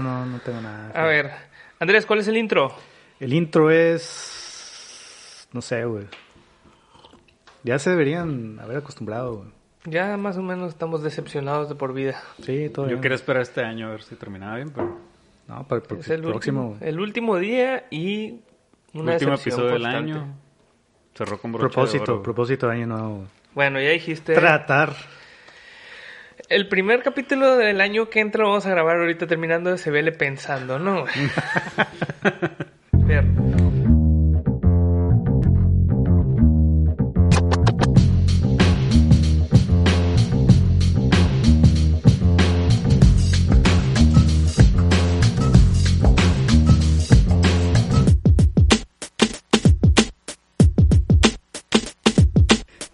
no, no tengo nada. A ver, Andrés, ¿cuál es el intro? El intro es. No sé, güey. Ya se deberían haber acostumbrado, güey. Ya más o menos estamos decepcionados de por vida. Sí, todo Yo quería esperar este año a ver si terminaba bien, pero. No, para el Es el próximo. último, el último día y una último decepción episodio del constante. año. Cerró con broche de propósito, oro. propósito de año nuevo. Bueno, ya dijiste. Tratar. El primer capítulo del año que entra vamos a grabar ahorita terminando de Se vele pensando, ¿no? Ver.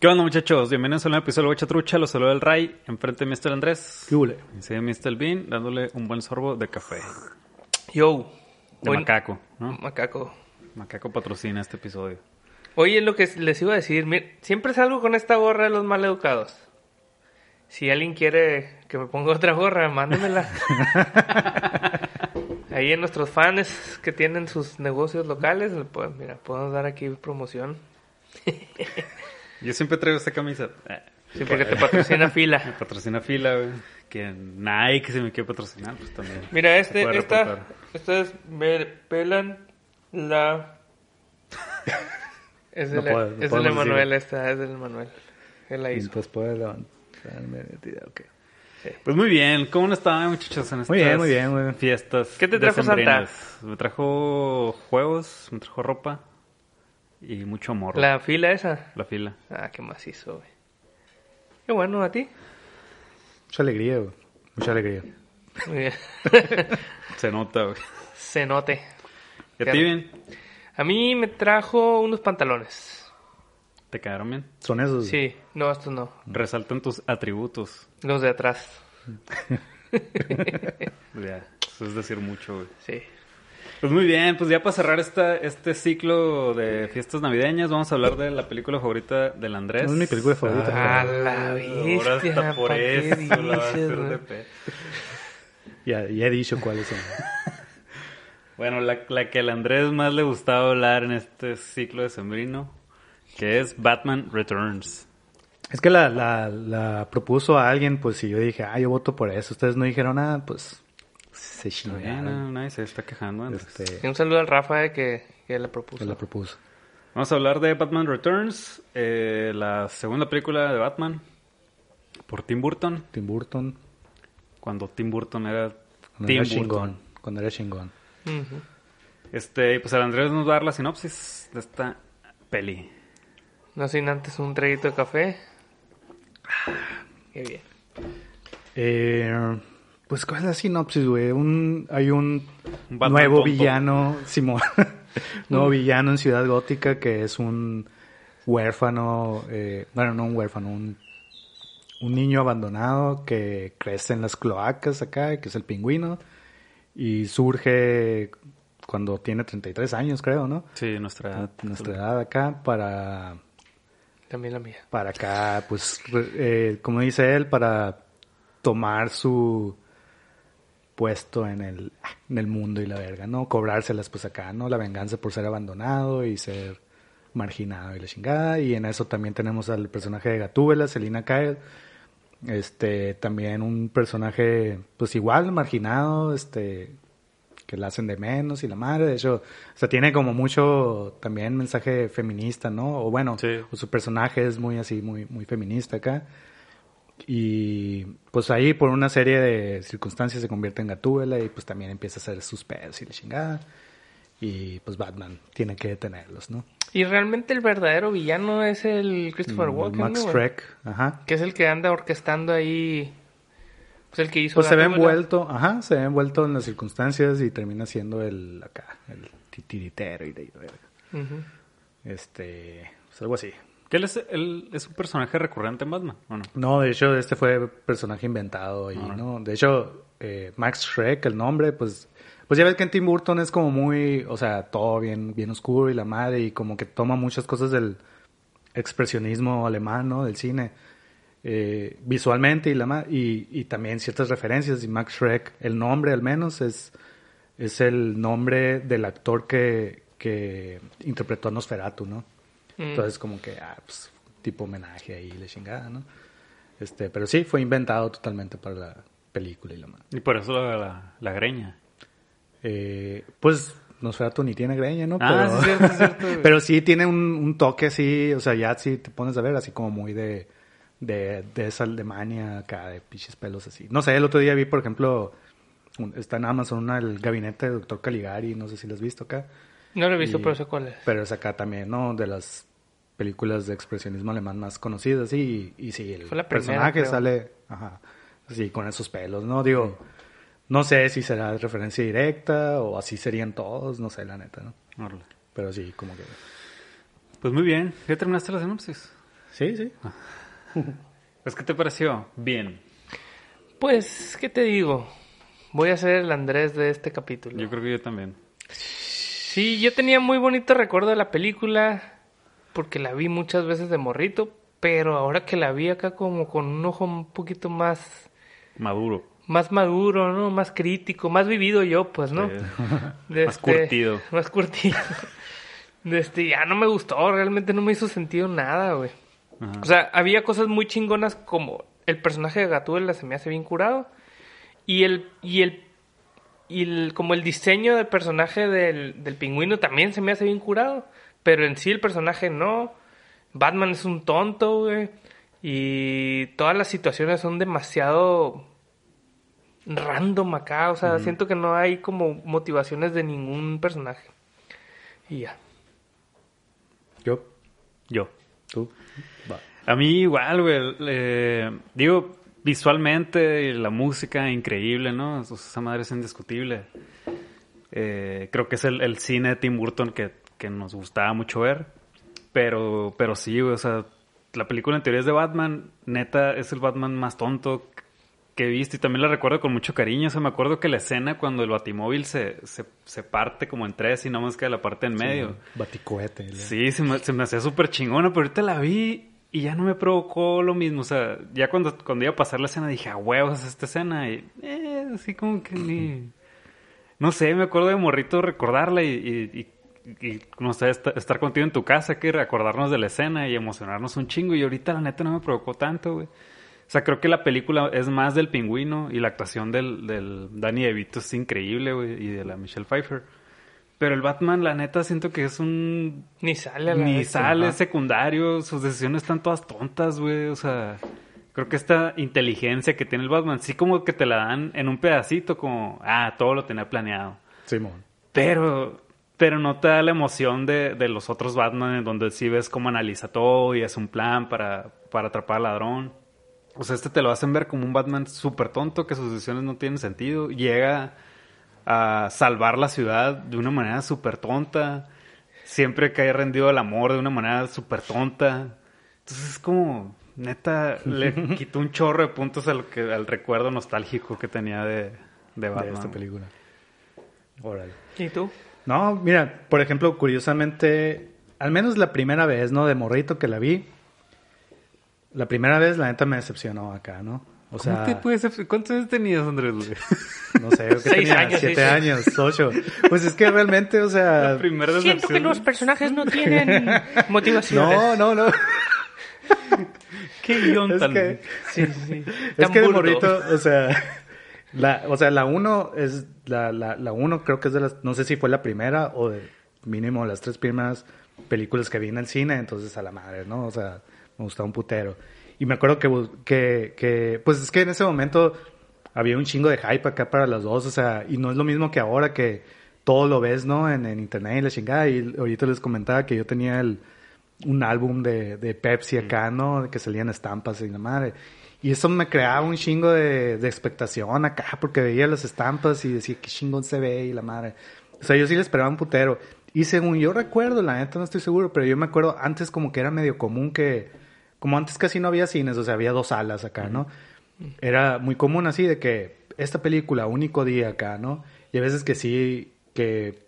¿Qué onda, muchachos? Bienvenidos a un nuevo episodio de Bocha Trucha. Los saluda el Ray. Enfrente de Mr. Andrés. ¿Qué hule? Sigue Mr. Bean dándole un buen sorbo de café. Yo. De Hoy- macaco, ¿no? Macaco. Macaco patrocina este episodio. Oye, lo que les iba a decir, mir- siempre salgo con esta gorra de los maleducados. Si alguien quiere que me ponga otra gorra, mándemela. Ahí en nuestros fans que tienen sus negocios locales, pues mira, podemos dar aquí promoción. Yo siempre traigo esta camisa. Eh, Sí, porque te patrocina Me fila. patrocina fila, güey. Que Nike se me quiere patrocinar, pues también. Mira, este, esta, reportar. ustedes me pelan la... Es No del puedo- no es del podemos Emanuel, esta, es del Emanuel. Él la hizo. pues puede levantarme. ok. Pues muy bien, ¿cómo no estaban muchachos en estas Muy bien, muy bien, muy bien. fiestas? ¿Qué te trajo decembrinas? Me trajo juegos, me trajo ropa y mucho amor. La fila esa. La fila. Ah, qué macizo, güey. Qué bueno, ¿a ti? Mucha alegría, güey. Mucha alegría. Muy bien. Se nota, güey. Se note. ¿Y a ti bien? A mí me trajo unos pantalones. ¿Te quedaron bien? Son esos. Sí, no, estos no. Resaltan tus atributos. Los de atrás. Ya, eso es decir mucho, güey. Sí. Pues muy bien, pues ya para cerrar esta, este ciclo de fiestas navideñas, vamos a hablar de la película favorita del Andrés. Es mi película favorita. A la Ahora bestia, hasta por ¿pa' qué eso dices, Ya, ya he dicho cuáles son. Bueno, la, la que al Andrés más le gustaba hablar en este ciclo de sembrino, que es Batman Returns. Es que la, la, la propuso a alguien, pues, y yo dije, ah, yo voto por eso. Ustedes no dijeron nada, pues, se chingaron. nadie se está quejando. Andrés. Este, Y un saludo al Rafa eh, que, que la propuso. que la propuso. Vamos a hablar de Batman Returns, eh, la segunda película de Batman por Tim Burton, Tim Burton. cuando Tim Burton era Cuando Tim era Burton. chingón. Cuando era chingón. Ujú. Este, y pues el Andrés nos va a dar la sinopsis de esta peli. No sin antes un traguito de café. Qué bien. Eh, pues, ¿cuál es la sinopsis, güey? Un, hay un, Batman nuevo tonto. villano, Simón. nuevo villano en Ciudad Gótica que es un huérfano, eh, bueno, no un huérfano, un, un niño abandonado que crece en las cloacas acá, que es el pingüino, y surge cuando tiene 33 años, creo, ¿no? Sí, nuestra edad. Nuestra edad acá para También la mía. para acá, pues, re- eh, como dice él, para tomar su puesto en el, en el mundo y la verga, ¿no? Cobrárselas, pues acá, ¿no? La venganza por ser abandonado y ser marginado y la chingada. Y en eso también tenemos al personaje de Gatúbela, Selina Kyle. Este, también un personaje, pues igual, marginado, este, que la hacen de menos y la madre. De hecho, o sea, tiene como mucho también mensaje feminista, ¿no? O bueno, Sí. o su personaje es muy así, muy, muy feminista acá. Y pues ahí por una serie de circunstancias se convierte en Gatúbela y pues también empieza a hacer sus pedos y la chingada. Y pues Batman tiene que detenerlos, ¿no? Y realmente el verdadero villano es el Christopher Mm, Walken, Max ¿no? Shrek, ajá. Que es el que anda orquestando ahí. Pues el que hizo. Pues se ve envuelto, ajá, se ve envuelto en las circunstancias y termina siendo el acá, el titiritero y de. Este, pues algo así. ¿Que él es, él es un personaje recurrente en Batman? ¿o no? No, de hecho, este fue personaje inventado y no. De hecho, eh, Max Shrek, el nombre, pues, pues ya ves que en Tim Burton es como muy, o sea, todo bien, bien oscuro y la madre y como que toma muchas cosas del expresionismo alemán, ¿no? Del cine. eh, visualmente y, la, y, y también ciertas referencias. Y Max Shrek, el nombre al menos, es, es el nombre del actor que, que interpretó a Nosferatu, ¿no? Mm. Entonces como que, ah, pues, tipo homenaje ahí, la chingada, ¿no? Este, pero sí, fue inventado totalmente para la película y la madre. Y por eso la, la, la greña. Eh, pues Nosferatu ni tiene greña, ¿no? Ah, sí, cierto, cierto. pero sí tiene un, un toque así, o sea, ya si te pones a ver, así como muy de, de, de esa Alemania acá, de piches pelos así. No sé, el otro día vi, por ejemplo, un- está en Amazon una, el gabinete del doctor Caligari, no sé si lo has visto acá, No lo he visto, Y- pero sé cuál es. pero es acá también, ¿no? De las películas de expresionismo alemán más conocidas, y, y sí, el primera, personaje creo. sale, ajá, así con esos pelos, ¿no? Digo, no sé si será referencia directa o así serían todos, no sé, la neta, ¿no? Pero sí, como que... Pues muy bien. ¿Ya terminaste la sinopsis? Sí, sí. Pues, ¿qué te pareció? Bien. Pues, ¿qué te digo? Voy a ser el Andrés de este capítulo. Yo creo que yo también. Sí, yo tenía muy bonito recuerdo de la película porque la vi muchas veces de morrito, pero ahora que la vi acá como con un ojo un poquito más Maduro. más maduro, ¿no? Más crítico, más vivido yo, pues, ¿no? Sí. Más curtido. Más curtido. De este, ya no me gustó, realmente no me hizo sentido nada, güey. Ajá. O sea, había cosas muy chingonas como el personaje de Gatúbela se me hace bien curado y el y el y el, como el diseño del personaje del, del pingüino también se me hace bien curado, pero en sí el personaje no. Batman es un tonto, güey. Y todas las situaciones son demasiado random acá, o sea, siento que no hay como motivaciones de ningún personaje. Y ya. Yo, Yo. tú, va. A mí igual, güey. eh, digo, visualmente la música increíble, ¿no? Esa madre es indiscutible. Eh, creo que es el, el cine de Tim Burton que, que nos gustaba mucho ver. Pero, pero sí, güey, o sea, la película en teoría es de Batman. Neta, es el Batman más tonto que he visto. Y también la recuerdo con mucho cariño. O sea, me acuerdo que la escena cuando el batimóvil se, se, se parte como en tres y no más queda la parte en medio. Baticohete. ¿no? Sí, se me, se me hacía súper chingona, pero ahorita la vi y ya no me provocó lo mismo. O sea, ya cuando, cuando iba a pasar la escena dije, a huevos esta escena. Y eh, así como que ni... No sé, me acuerdo de morrito recordarla y, y, y- y, no sé, esta- estar contigo en tu casa, que recordarnos de la escena y emocionarnos un chingo. Y ahorita la neta no me provocó tanto, güey. O sea, creo que la película es más del pingüino y la actuación del, del Danny DeVito es increíble, güey, y de la Michelle Pfeiffer. Pero el Batman, la neta, siento que es un Ni sale a la ni vez, sale ajá. secundario, sus decisiones están todas tontas, güey. O sea, creo que esta inteligencia que tiene el Batman, sí como que te la dan en un pedacito, como, ah, todo lo tenía planeado. Simón. Pero, pero no te da la emoción de, de los otros Batman, en donde sí ves cómo analiza todo y es un plan para, para atrapar al ladrón. O sea, este te lo hacen ver como un Batman súper tonto, que sus decisiones no tienen sentido. Llega a salvar la ciudad de una manera súper tonta. Siempre cae rendido al amor de una manera súper tonta. Entonces es como, neta, le quitó un chorro de puntos al, que, al recuerdo nostálgico que tenía de, de Batman. de esta película. Órale. ¿Y tú? No, mira, por ejemplo, curiosamente, al menos la primera vez, ¿no? De morrito que la vi, la primera vez la neta me decepcionó acá, ¿no? O sea, ¿Cómo te puedes ¿Cuántos años tenías, Andrés? no sé, ¿qué Seis tenía? años, siete años, ocho. Pues es que realmente, o sea, La primera Siento que decepción. los personajes no tienen motivaciones. no, no, no. Qué guion Es tan... que, Sí, sí, sí. es Tan que de morrito, o sea, la, o sea, la uno es, la, la, la uno creo que es de las, no sé si fue la primera o de mínimo las tres primeras películas que vi en el cine, entonces a la madre, ¿no? O sea, me gustaba un putero. Y me acuerdo que, que, que, pues es que en ese momento había un chingo de hype acá para las dos, o sea, y no es lo mismo que ahora que todo lo ves, ¿no? En, en internet y la chingada, y ahorita les comentaba que yo tenía el, un álbum de, de Pepsi acá, ¿no? Que salían estampas y la madre. Y eso me creaba un chingo de, de expectación acá, porque veía las estampas y decía, qué chingón se ve y la madre. O sea, yo sí le esperaba un putero. Y según yo recuerdo, la neta no estoy seguro, pero yo me acuerdo antes como que era medio común que, como antes casi no había cines, o sea, había dos salas acá, ¿no? Era muy común así de que esta película, único día acá, ¿no? Y a veces que sí, que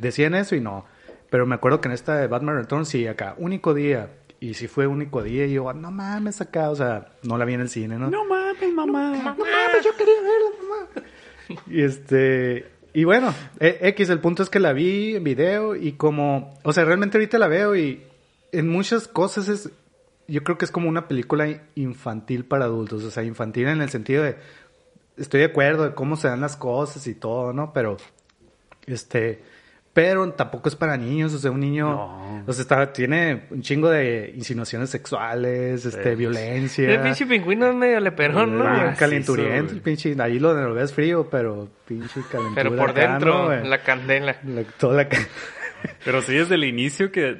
decían eso y no. Pero me acuerdo que en esta de Batman Returns sí, acá, único día. Y sí fue único día y yo, no mames acá, o sea, no la vi en el cine, ¿no? No mames, mamá. No mames, yo quería verla, mamá. Y este, y bueno, e- X, el punto es que la vi en video y como, o sea, realmente ahorita la veo y en muchas cosas es, yo creo que es como una película infantil para adultos, o sea, infantil en el sentido de, estoy de acuerdo de cómo se dan las cosas y todo, ¿no? Pero, este, pero tampoco es para niños, o sea, un niño, No. o sea, está, tiene un chingo de insinuaciones sexuales, este, Sí. violencia. El pinche pingüino es medio leperón, ¿no? Bien Ah, calenturiento, el pinche, ahí lo, lo ves frío, pero pinche calentura. Pero por acá, dentro, la candela. La- toda la ca- Pero sí, desde el inicio que,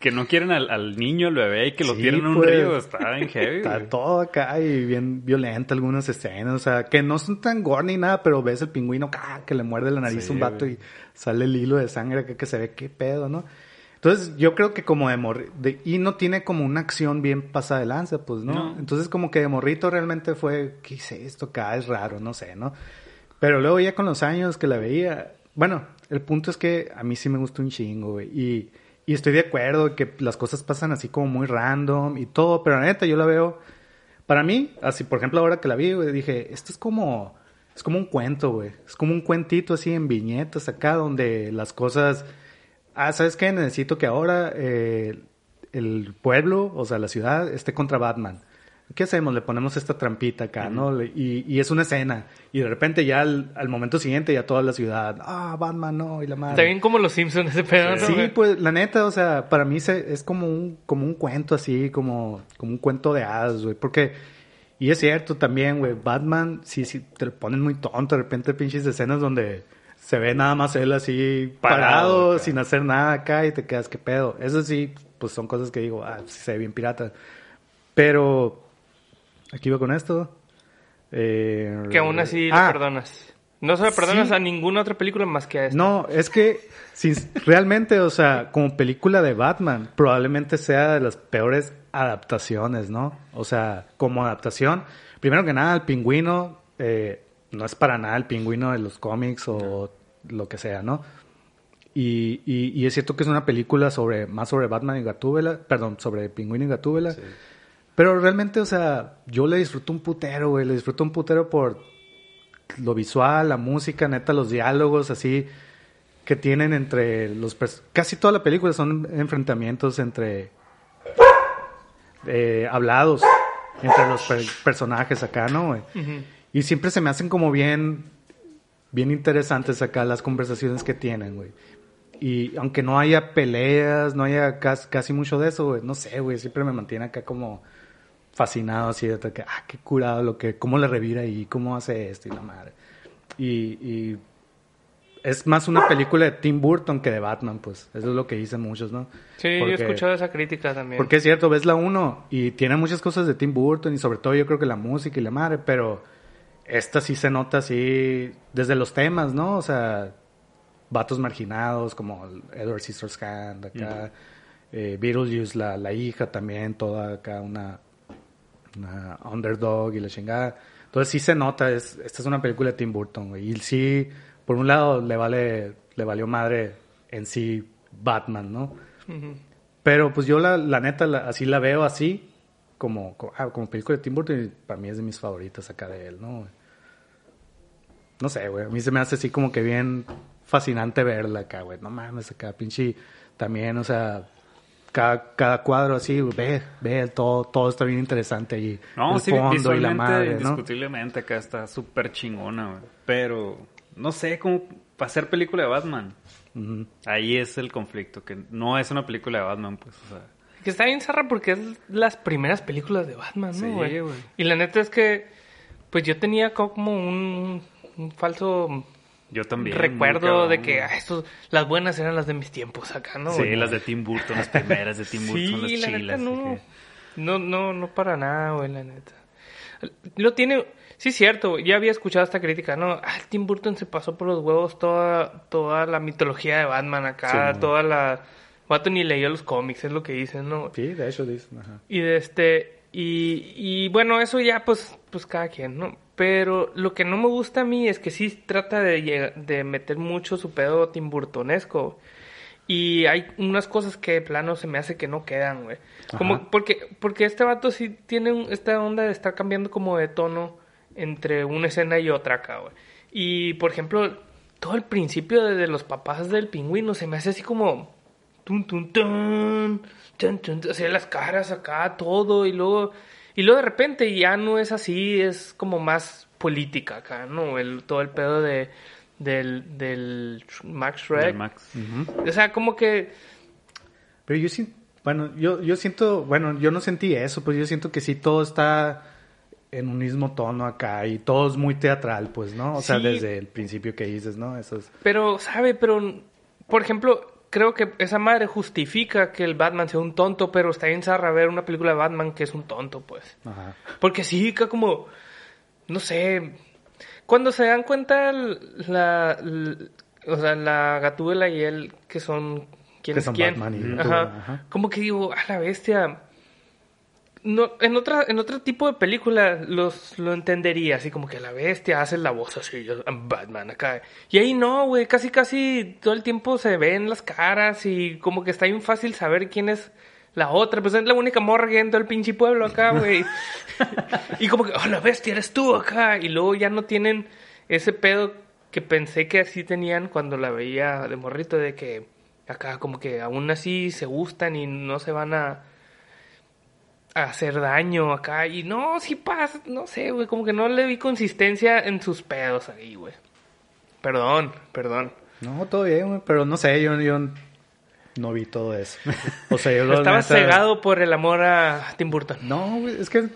que no quieren al, al niño, al bebé, y que lo Sí, tienen en un pues. río. Está en heavy, Está güey. todo acá y bien violenta algunas escenas, o sea, que no son tan gore ni nada, pero ves el pingüino ¡ca! que le muerde la nariz Sí, a un vato güey. y sale el hilo de sangre acá que se ve qué pedo, ¿no? Entonces, yo creo que como de morrito, y no tiene como una acción bien pasada de lanza, pues, ¿no? No. Entonces, como que de morrito realmente fue, ¿qué es esto acá? Es raro, no sé, ¿no? Pero luego ya con los años que la veía, bueno, el punto es que a mí sí me gustó un chingo, güey. Y, y estoy de acuerdo que las cosas pasan así como muy random y todo, pero la neta yo la veo, para mí, así por ejemplo ahora que la vi, güey, dije, esto es como, es como un cuento, güey. Es como un cuentito así en viñetas acá donde las cosas, ah, ¿sabes qué? Necesito que ahora eh, el pueblo, o sea, la ciudad, esté contra Batman. ¿Qué hacemos? Le ponemos esta trampita acá, ¿no? Y, y es una escena. Y de repente ya al, al momento siguiente ya toda la ciudad, ah, Batman no, y la madre. Está bien como los Simpsons ese pedo, ¿no, Sí, pues la neta, o sea, para mí se- es como un, como un cuento así, como, como un cuento de hadas, güey. Porque, y es cierto también, güey, Batman, sí, sí, te lo ponen muy tonto, de repente pinches escenas donde se ve nada más él así parado, sin hacer nada acá y te quedas, ¿qué pedo? Eso sí, pues son cosas que digo, ah, sí se ve bien pirata. Pero, aquí iba con esto. Eh, Que aún así le ah, perdonas. No se le perdonas sí. a ninguna otra película más que a esta. No, es que sin- realmente, o sea, como película de Batman, probablemente sea de las peores adaptaciones, ¿no? O sea, como adaptación, primero que nada, el pingüino eh, no es para nada el pingüino de los cómics o lo que sea, ¿no? Y, y, y es cierto que es una película sobre más sobre Batman y Gatúbela, perdón, sobre Pingüino y Gatúbela. Pero realmente, o sea, yo le disfruto un putero, güey, le disfruto un putero por lo visual, la música, neta, los diálogos así que tienen entre los... Casi toda la película son enfrentamientos entre... eh, hablados entre los per- personajes acá, ¿no. Y siempre se me hacen como bien, bien interesantes acá las conversaciones que tienen, güey. Y aunque no haya peleas, no haya casi, casi mucho de eso, güey, no sé, güey, siempre me mantiene acá como fascinado así de que, ah, qué curado lo que, cómo le revira y cómo hace esto y la madre. Y, y es más una película de Tim Burton que de Batman, pues. Eso es lo que dicen muchos, ¿no? Sí, yo he escuchado esa crítica también. porque es cierto, ves la 1 y tiene muchas cosas de Tim Burton y sobre todo yo creo que la música y la madre, pero esta sí se nota así desde los temas, ¿no? O sea, vatos marginados como Edward Scissorhands acá, eh, Beetlejuice, la, la hija también, toda acá una, una underdog y la chingada. Entonces sí se nota, es, esta es una película de Tim Burton, güey. Y sí, por un lado le vale, le valió madre en sí Batman, ¿no? Pero pues yo la, la neta la- así la veo así, como, como, ah, como película de Tim Burton, y para mí es de mis favoritas acá de él, ¿no? No sé, güey, a mí se me hace así como que bien fascinante verla acá, güey. No mames, acá pinche también, o sea, cada, cada cuadro así, ve, ve, todo, todo está bien interesante allí. No, el sí, fondo y la madre, ¿no? indiscutiblemente acá está súper chingona, güey. Pero, no sé, como para hacer película de Batman. Ahí es el conflicto, que no es una película de Batman, pues, o sea. Que está bien zarra porque es las primeras películas de Batman, Sí, ¿no, güey? güey. Y la neta es que, pues yo tenía como un, un falso Yo también. recuerdo cabrón, de que ah, estos, las buenas eran las de mis tiempos acá, ¿no? Sí, las de Tim Burton, las primeras de Tim Burton, Sí, las la neta chilas. no. de que- No, no, no para nada, güey, la neta. Lo tiene, sí cierto, ya había escuchado esta crítica, ¿no? Ah, Tim Burton se pasó por los huevos toda, toda la mitología de Batman acá, Sí. toda la... Vato ni leyó los cómics, es lo que dicen, ¿no? Sí, de hecho dicen, ajá. Y de este, y, y bueno, eso ya pues, pues cada quien, ¿no? Pero lo que no me gusta a mí es que sí trata de, de meter mucho su pedo timburtonesco. Y hay unas cosas que de plano se me hace que no quedan, güey. Como, porque, porque este vato sí tiene un- esta onda de estar cambiando como de tono entre una escena y otra acá, güey. Y, por ejemplo, todo el principio de, de los papás del pingüino se me hace así como... Tun, tun, tun, tun, tun, tun, o sea, las caras acá, todo, y luego... Y luego de repente ya no es así, es como más política acá, ¿no? El, todo el pedo de, del, del Max Shrek. Del Max. O sea, como que... Pero yo siento, bueno, yo, yo siento, bueno, yo no sentí eso, pues yo siento que sí todo está en un mismo tono acá y todo es muy teatral, pues, ¿no? O sea, desde el principio que dices, ¿no? Eso es... Pero, ¿sabe? Pero, por ejemplo, creo que esa madre justifica que el Batman sea un tonto, pero está bien zarra ver una película de Batman que es un tonto, pues. Ajá. Porque sí, que como, no sé, cuando se dan cuenta la, o sea, la Gatúbela y él, que son, ¿quién Que es son quién? Batman y Ajá. Ajá. Como que digo, a la bestia. No, en otra, en otro tipo de película los, lo entendería, así como que la bestia hace la voz así, yo, Batman acá. Y ahí no, güey, casi casi todo el tiempo se ven las caras y como que está bien fácil saber quién es la otra, pues es la única morra que en todo el pinche pueblo acá, güey. y como que, oh, la bestia eres tú acá. Y luego ya no tienen ese pedo que pensé que así tenían cuando la veía de morrito, de que acá como que aún así se gustan y no se van a hacer daño acá. Y no, sí pasa, no sé, güey, como que no le vi consistencia en sus pedos ahí, güey. Perdón, perdón. No, todo bien, güey, pero no sé, yo, yo no vi todo eso. O sea, yo lo Estaba neta- cegado por el amor a Tim Burton. No, güey, es que,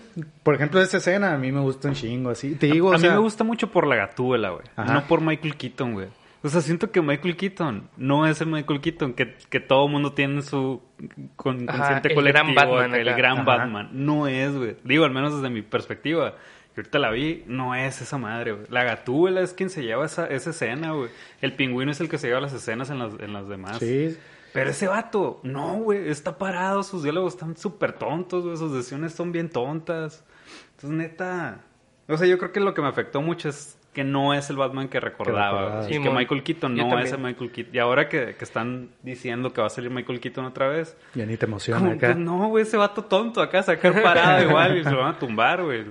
por ejemplo, esa escena a mí me gusta un chingo, así. Te digo, a o mí sea, me gusta mucho por la gatúbela, güey. Ajá. No por Michael Keaton, güey. O sea, siento que Michael Keaton no es el Michael Keaton que, que todo mundo tiene en su con, Ajá, consciente el colectivo. gran Batman el acá. gran Ajá. Batman. No es, güey. Digo, al menos desde mi perspectiva. Y ahorita la vi, no es esa madre, güey. La gatúbela es quien se lleva esa, esa escena, güey. El pingüino es el que se lleva las escenas en las, en las demás. Sí, Pero ese vato, no, güey, está parado, sus diálogos están súper tontos, güey, sus decisiones son bien tontas. Entonces, neta, o sea, yo creo que lo que me afectó mucho es que no es el Batman que recordaba. Sí, Es que. Michael Keaton no es el Michael Keaton. Y ahora que, que están diciendo que va a salir Michael Keaton otra vez, ya ni te emociona como, acá. pues no, güey, ese vato tonto acá, sacar parado igual y se lo van a tumbar, güey.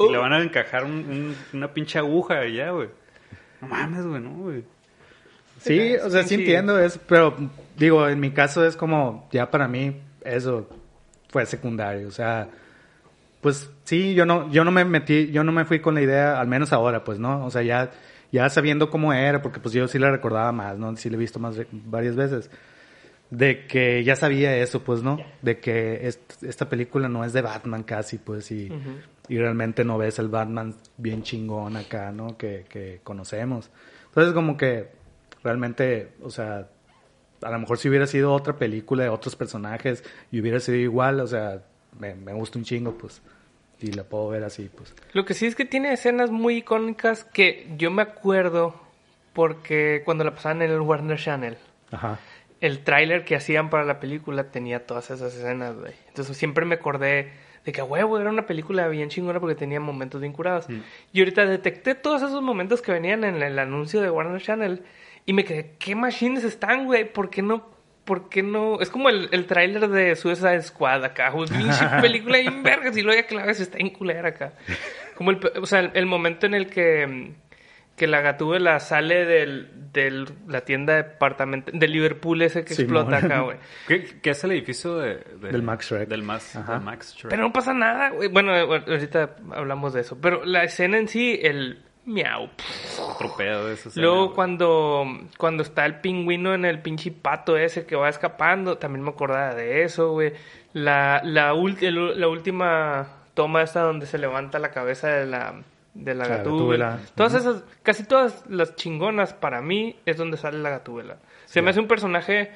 Y le van a encajar un- un- una pinche aguja y ya, güey. No mames, güey, no, güey. Sí, o sea, sí Sí, sí. entiendo eso, pero digo, en mi caso es como, ya para mí, eso fue secundario, o sea, pues sí, yo no, yo no me metí, yo no me fui con la idea, al menos ahora, pues, ¿no? O sea, ya, ya sabiendo cómo era, porque pues yo sí la recordaba más, ¿no? Sí la he visto más varias veces, de que ya sabía eso, pues, ¿no? De que est- esta película no es de Batman casi, pues, y realmente no ves el Batman bien chingón acá, ¿no? Que, que conocemos. Entonces, como que realmente, o sea, a lo mejor si hubiera sido otra película de otros personajes y hubiera sido igual, o sea, me, me gusta un chingo, pues, y la puedo ver así, pues. Lo que sí es que tiene escenas muy icónicas que yo me acuerdo porque cuando la pasaban en el Warner Channel, Ajá. el tráiler que hacían para la película tenía todas esas escenas, güey. Entonces siempre me acordé de que, huevo, era una película bien chingona porque tenía momentos bien curados. Y ahorita detecté todos esos momentos que venían en el anuncio de Warner Channel y me quedé, ¿qué machines están, güey? ¿Por qué no? ¿Por qué no? Es como el, el tráiler de Suicide Squad acá, güey. Pinche película bien vergas y luego ya que la ves está en culera acá. Como el, o sea, el, el momento en el que, que la gatúbela sale del, del, la tienda departamental, de Liverpool ese que Simón. explota acá, güey. ¿Qué, qué es el edificio de, de- Del Max Shrek. Del Max, del Max Shrek. Pero no pasa nada, güey. Bueno, ahorita hablamos de eso. Pero la escena en sí, el miau. Otro pedo de eso. Luego cuando, cuando está el pingüino en el pinche pato ese que va escapando, también me acordaba de eso, güey. La, la, el- la última toma esta donde se levanta la cabeza de la, de la La gatúbela. gatúbela. Todas esas, casi todas las chingonas para mí es donde sale la gatúbela. Se me hace un personaje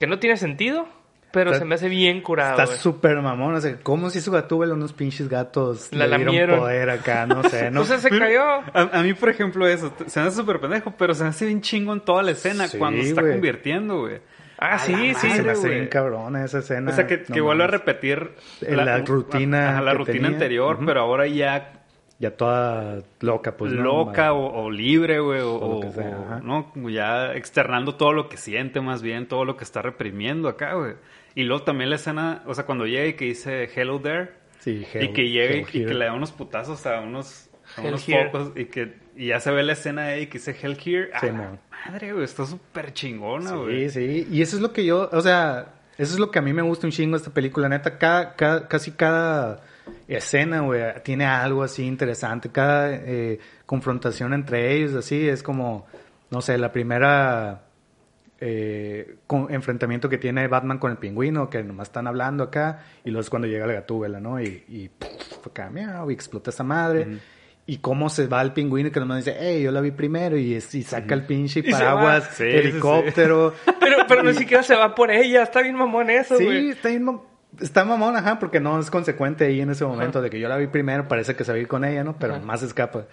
que no tiene sentido, pero Está- se me hace bien curado. Está güey. súper mamón, o sea, ¿cómo si su gatúbela unos pinches gatos La le dieron poder acá? No sé, ¿no? O sea, se cayó. A, a mí, por ejemplo, eso se me hace súper pendejo, pero se me hace bien chingo en toda la escena Sí, cuando se está convirtiendo, güey. Ah, A sí, la sí. se me hace güey. bien cabrona esa escena. O sea, que, no que vuelve a repetir La rutina ajá, la que rutina tenía. anterior, pero ahora ya, Ya toda loca, pues. ¿no? loca o, o libre, güey, o, O lo que o- sea, o. ¿no? Ya externando todo lo que siente, más bien, todo lo que está reprimiendo acá, güey. Y luego también la escena, o sea, cuando llega y que dice Hello there, Sí, y hell- que llega y, y que le da unos putazos a unos, a focos y que y ya se ve la escena ahí que dice Hell here. Sí, ¡Ah, madre, güey! Está súper chingona, güey. Sí, sí. Y eso es lo que yo, o sea, eso es lo que a mí me gusta un chingo esta película. Neta, cada, cada- casi cada escena, güey, tiene algo así interesante. Cada eh, confrontación entre ellos, así, es como, no sé, la primera eh, con- enfrentamiento que tiene Batman con el pingüino, que nomás están hablando acá, y luego es cuando llega la gatúbela, ¿no? Y, y puf, acá, miau, y explota esa madre. Y cómo se va el pingüino que nomás dice, hey, yo la vi primero, y, es- y saca el pinche paraguas, Sí, sí, sí. helicóptero. Pero, pero ni siquiera se va por ella. Está bien mamón eso, Sí, está bien, mam- está mamón, ajá, porque no es consecuente ahí en ese momento de que yo la vi primero, parece que se va a ir con ella, ¿no? Pero Ajá. más escapa.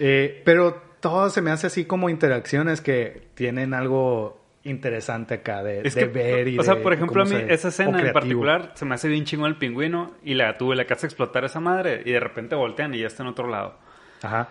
Eh, pero todo se me hace así como interacciones que tienen algo interesante acá de, Es de que, ver y o sea, por ejemplo, a mí se- esa escena en particular se me hace bien chingón el pingüino y la tuve la casa explotar esa madre y de repente voltean y ya está en otro lado. Ajá.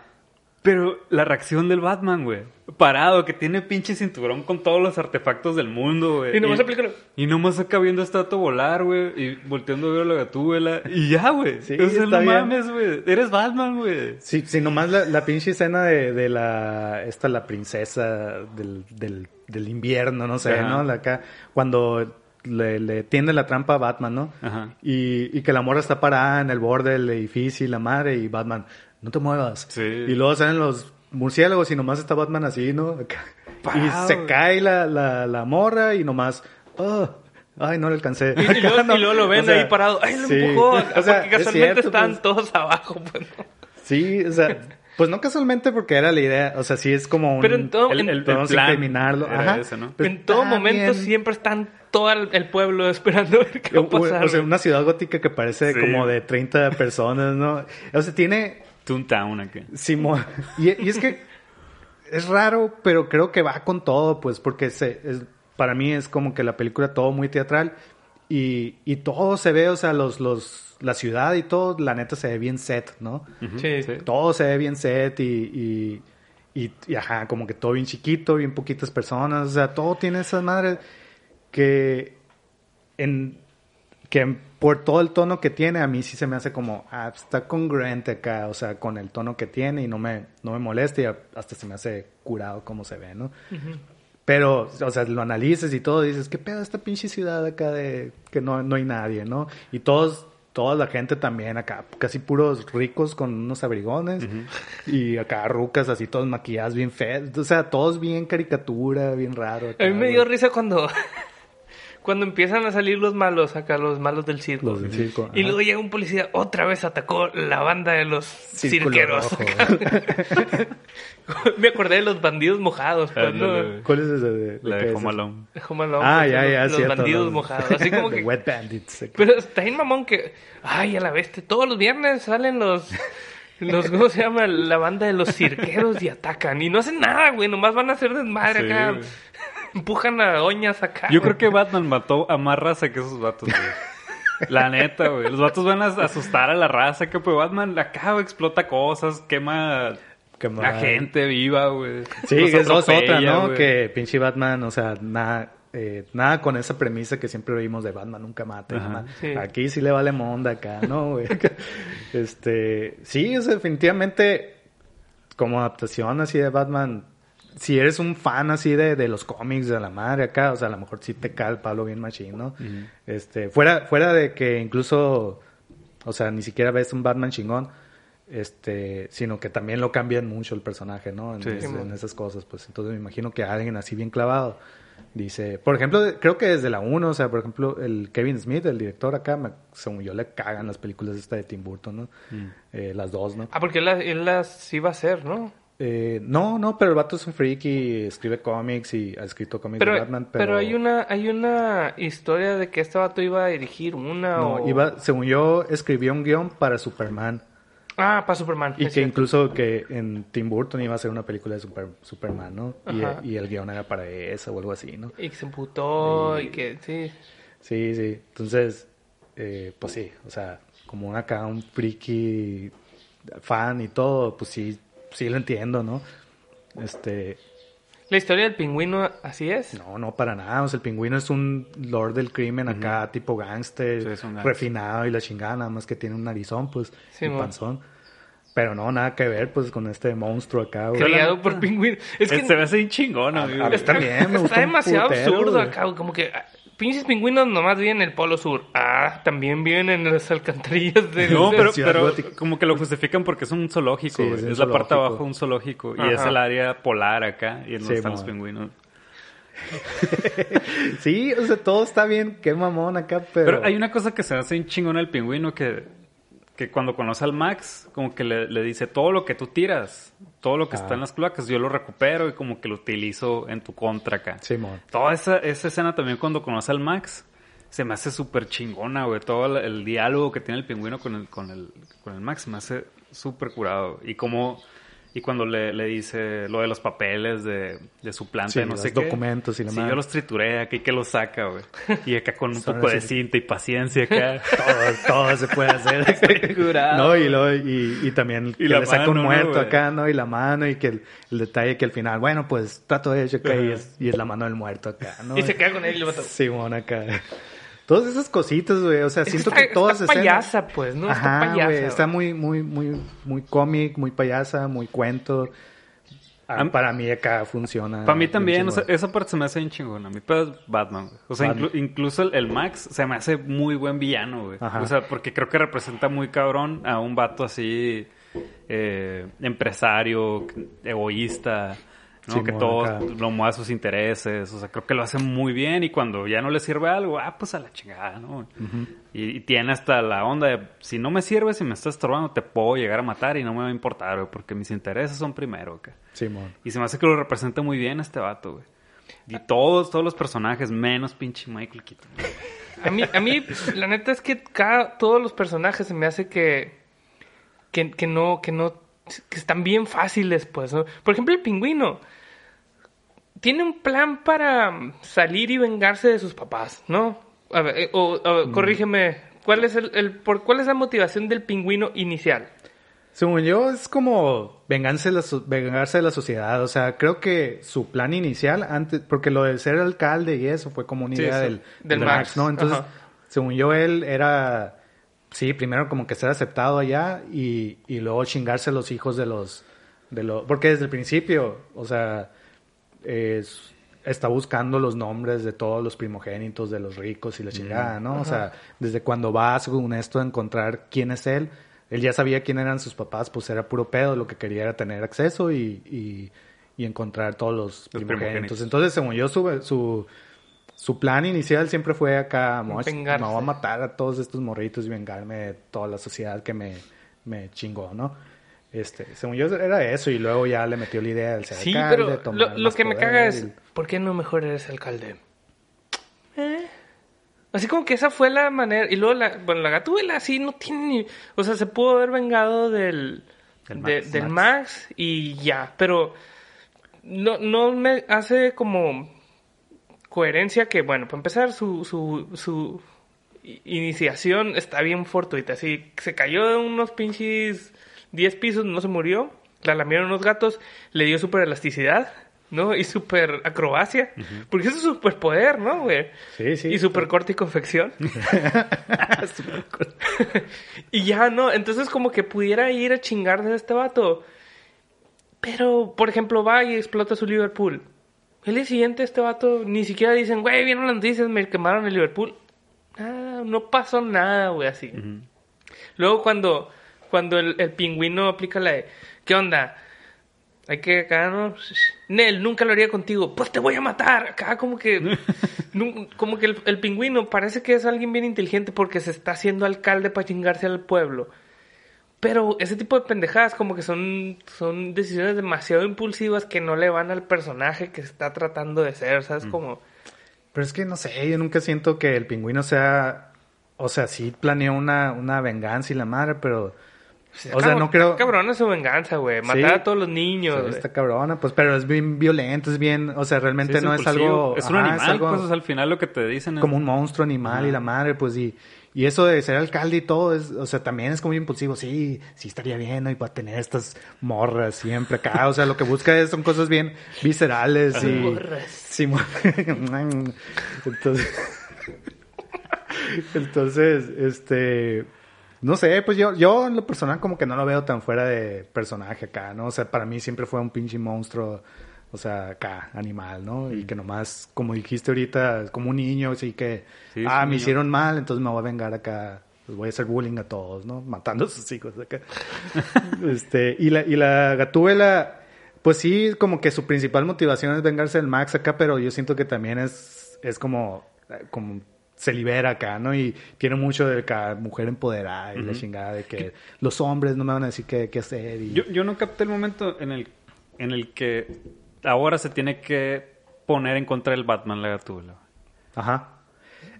Pero la reacción del Batman, güey. Parado, que tiene pinche cinturón con todos los artefactos del mundo, güey. Y nomás aplica lo- Y nomás acá viendo a este dato volar, güey. Y volteando a ver a la gatúbela. Y ya, güey. Sí, o sea, está no bien. mames, güey. Eres Batman, güey. Sí, sí, nomás la, la pinche escena de, de la, esta, la princesa del, del, del invierno, no sé, Ajá. ¿no? La acá, cuando le, le tiende la trampa a Batman, ¿no? Ajá. Y, y que la morra está parada en el borde del edificio y la madre y Batman, no te muevas. Sí. Y luego salen los murciélagos y nomás está Batman así, ¿no? Pau. Y se cae la, la, la morra y nomás, oh, ay, no le alcancé. Y, y luego, Acá, ¿no? y luego lo ven O sea, ahí parado. ¡Ay, lo sí. empujó! O sea, Porque es casualmente cierto, están pues. todos abajo, pues. ¿no? Sí, o sea, pues no casualmente porque era la idea, o sea, sí es como un... Pero en todo- El, el, el plan ajá. ese, ¿no? Pues en todo momento bien. siempre están todo el, pueblo esperando ver qué va a O, pasar. o sea, una ciudad gótica que parece Sí. como de 30 personas, ¿no? O sea, tiene... Toontown aquí. Simón. Y, y es que es raro, pero creo que va con todo, pues, porque se, es, para mí es como que la película todo muy teatral y, y todo se ve, o sea, los, los, la ciudad y todo, la neta se ve bien set, ¿no? Sí. Todo se ve bien set y, y, y, y, ajá, como que todo bien chiquito, bien poquitas personas, o sea, todo tiene esas madres que en que por todo el tono que tiene a mí sí se me hace como ah, está congruente acá, o sea, con el tono que tiene y no me no me molesta y hasta se me hace curado como se ve, ¿no? Pero, o sea, lo analices y todo, dices, ¿qué pedo esta pinche ciudad acá de que no, no hay nadie, ¿no? Y todos, toda la gente también acá, casi puros ricos con unos abrigones y acá rucas así todos maquilladas bien feas, o sea, todos bien caricatura, bien raro. acá, A mí me güey. dio risa cuando, cuando empiezan a salir los malos, acá los malos del circo. Los del circo, Y ajá. luego llega un policía, otra vez atacó la banda de los Círculo cirqueros. rojo. me acordé de los bandidos mojados. ¿no? Ándale. ¿Cuál es ese de, La de Home? Alone. Home Alone, Ah, ya, los, ya, los cierto, bandidos los- mojados. Así como The que... Wet Bandits. Pero está bien mamón que... Ay, a la bestia. Todos los viernes salen los... Los, ¿Cómo se llama? La banda de los cirqueros y atacan. Y no hacen nada, güey. Nomás van a hacer desmadre Sí, acá. güey. Empujan a doñas acá. Yo creo que Batman mató a más raza que esos vatos, güey. La neta, güey. Los vatos van a asustar a la raza, que pues Batman acá güey, explota cosas, quema Quema- a gente viva, güey. Sí, Los que eso es otra, ¿no? Que pinche Batman, o sea, nada, eh, nada con esa premisa que siempre oímos de Batman nunca mata. Ajá. nada. Sí. Aquí sí le vale monda acá, ¿no? güey? este, sí, o sea, definitivamente como adaptación así de Batman, si eres un fan así de, de los cómics de la madre acá, o sea, a lo mejor sí te cae el palo bien machín, ¿no? Este, fuera, fuera de que incluso, o sea, ni siquiera ves un Batman chingón, este, sino que también lo cambian mucho el personaje, ¿no? En, Sí. es- en esas cosas, pues entonces me imagino que alguien así bien clavado dice, por ejemplo, creo que desde la 1, o sea, por ejemplo, el Kevin Smith, el director acá, me, según yo le cagan las películas esta de Tim Burton, ¿no? Eh, las dos, ¿no? Ah, porque él, las- él las iba a hacer, ¿no? Eh, no, no, pero el vato es un freak y escribe cómics y ha escrito cómics Pero, de Batman, pero... pero... hay una hay una historia de que este vato iba a dirigir una No, o... iba, según yo, escribió un guion para Superman. Ah, para Superman. Y es que cierto. incluso que en Tim Burton iba a ser una película de Super- Superman, ¿no? Y, y el guion era para esa o algo así, ¿no? Y que se emputó y que... Sí. Sí, sí. Entonces, eh, pues sí, o sea, como un acá un friki fan y todo, pues sí, sí lo entiendo, ¿no? Este, ¿La historia del pingüino así es? no, no para nada, o sea, el pingüino es un lord del crimen acá, tipo gangster, Sí, es un gángster. refinado y la chingada, nada más que tiene un narizón, pues, Sí, y panzón. Pero no, nada que ver, pues, con este monstruo acá, güey. Criado por pingüino. Es que Se me hace bien chingón, amigo. a ver, está, también me gusta está demasiado putero, absurdo güey. acá, como que pinches pingüinos nomás viven en el polo sur. Ah, también viven en las alcantarillas de... No, pero, como que lo justifican porque es un zoológico. Sí, es es un la parte abajo de un zoológico. Y es el área polar acá. Y es donde Sí, están los pingüinos. Sí, o sea, todo está bien, qué mamón acá, pero... Pero hay una cosa que se hace un chingón al pingüino que, que cuando conoce al Max, como que le, le dice todo lo que tú tiras, todo lo que Ah. está en las cloacas, yo lo recupero y como que lo utilizo en tu contra acá. Simón. Toda esa, esa escena también cuando conoce al Max se me hace súper chingona, güey. Todo el, el diálogo que tiene el pingüino con el, con el, con el Max se me hace súper curado. Y como... Y cuando le, le dice lo de los papeles de, de su planta, Sí, de no sé los qué. documentos y la Sí, madre. yo los trituré y que los saca, güey. Y acá con un poco de cinta y paciencia acá. todo, todo se puede hacer. curado. No, y, luego- y, y también que la le saca un ¿no, muerto güey? acá, ¿no? Y la mano, y que el, el detalle que al final, bueno, pues trato de hecho acá y es, y es la mano del muerto acá, ¿no? Y se queda con él y lo mata. Simón acá. Todas esas cositas, güey. O sea, siento está- que todas está escenas- payasa, pues, ¿no? Está payasa, güey. Está muy, muy, muy, muy cómic, muy payasa, muy cuento. Ah, para mí acá funciona. Para mí también, o sea, esa parte se me hace bien chingona. Mi pedo es Batman, güey. O sea, Batman. inclu- incluso el, el Max se me hace muy buen villano, güey. Ajá. O sea, porque creo que representa muy cabrón a un vato así, eh, empresario, egoísta, ¿no? Que todo acá. lo mueve a sus intereses. O sea, creo que lo hace muy bien y cuando ya no le sirve algo, ah, pues a la chingada, ¿no? y, y tiene hasta la onda de, si no me sirve, si me estás estorbando, te puedo llegar a matar y no me va a importar, güey, porque mis intereses son primero. Y se me hace que lo representa muy bien este vato, güey. Y todos, todos los personajes, menos pinche Michael Keaton. A mí, a mí, la neta es que cada, todos los personajes se me hace que, que, que no, que no, que están bien fáciles, pues, ¿no? Por ejemplo, el pingüino tiene un plan para salir y vengarse de sus papás, ¿no? A ver, eh, o, a ver, corrígeme, ¿cuál es el, el- por cuál es la motivación del pingüino inicial? Según yo, es como vengarse de, la, vengarse de la sociedad. O sea, creo que su plan inicial, antes, porque lo de ser alcalde y eso fue como una idea sí. del, Del del Max, Max, ¿no? Entonces, ajá. según yo, él era, sí, primero como que ser aceptado allá y, y luego chingarse a los hijos de los, de los, porque desde el principio, o sea, es- está buscando los nombres de todos los primogénitos de los ricos y la chingada, ¿no? O sea, desde cuando va, según esto, a encontrar quién es él, él ya sabía quién eran sus papás, pues era puro pedo, lo que quería era tener acceso y, y, y encontrar todos los, Los primogénitos. primogénitos. Entonces, según yo, su, su, su plan inicial siempre fue acá, me voy, a- Vengarse. me voy a matar a todos estos morritos y vengarme de toda la sociedad que me, me chingó, ¿no? Este, según yo era eso y luego ya le metió la idea del ser Sí, alcalde, pero tomar lo, lo más que me caga es, y- ¿por qué no mejor eres alcalde? ¿Eh? Así como que esa fue la manera. Y luego, la, bueno, la gatúbela así no tiene ni. O sea, se pudo haber vengado del, Del de- Max. del Max y ya. Pero no, no me hace como coherencia que, bueno, para empezar, su, su, su iniciación está bien fortuita. Así se cayó de unos pinches 10 pisos, no se murió. La lamieron unos gatos, le dio super elasticidad, ¿no? Y super acrobacia. Porque eso es superpoder, ¿no, güey? Sí, sí. Y super corte y confección. y ya, ¿no? Entonces como que pudiera ir a chingarse a este vato. Pero, por ejemplo, va y explota su Liverpool. El día siguiente este vato ni siquiera dicen, güey, vieron las noticias, me quemaron el Liverpool. Ah, no pasó nada, güey, así. Luego cuando, cuando el, el pingüino aplica la de, ¿qué onda? Hay que acá, ¿no? Nel, nunca lo haría contigo. Pues te voy a matar. Acá como que... como que el, el pingüino parece que es alguien bien inteligente porque se está haciendo alcalde para chingarse al pueblo. Pero ese tipo de pendejadas como que son, son decisiones demasiado impulsivas que no le van al personaje que está tratando de ser, ¿sabes? Como... Pero es que no sé, yo nunca siento que el pingüino sea. O sea, sí planeó una, una venganza y la madre, pero O sea, no creo... Cabrona su venganza, güey. Matar Sí. a todos los niños. Sí, está cabrona, pues, pero es bien violento, es bien, o sea, realmente Sí, no es algo... Es un ajá, animal, algo pues, o sea, al final lo que te dicen es... como un monstruo animal y la madre, pues, y, y eso de ser alcalde y todo, es, o sea, también es como impulsivo, sí, sí estaría bien, ¿no? Y para tener estas morras siempre acá, o sea, lo que busca es, son cosas bien viscerales y... Morras. Sí, mo- Entonces... Entonces, este... No sé, pues yo, yo en lo personal como que no lo veo tan fuera de personaje acá, ¿no? O sea, para mí siempre fue un pinche monstruo, o sea, acá, animal, ¿no? Mm. Y que nomás, como dijiste ahorita, como un niño, así que, Sí, ah, me niño. hicieron mal, entonces me voy a vengar acá, pues voy a hacer bullying a todos, ¿no? Matando a sus hijos acá. este, y la, y la gatúbela, pues sí, como que su principal motivación es vengarse del Max acá, pero yo siento que también es, es como, como se libera acá, ¿no? Y tiene mucho de acá, mujer empoderada y la chingada de que los hombres no me van a decir qué, qué hacer. Y... Yo, yo no capté el momento en el, en el que ahora se tiene que poner en contra del Batman la gatúbela. Ajá.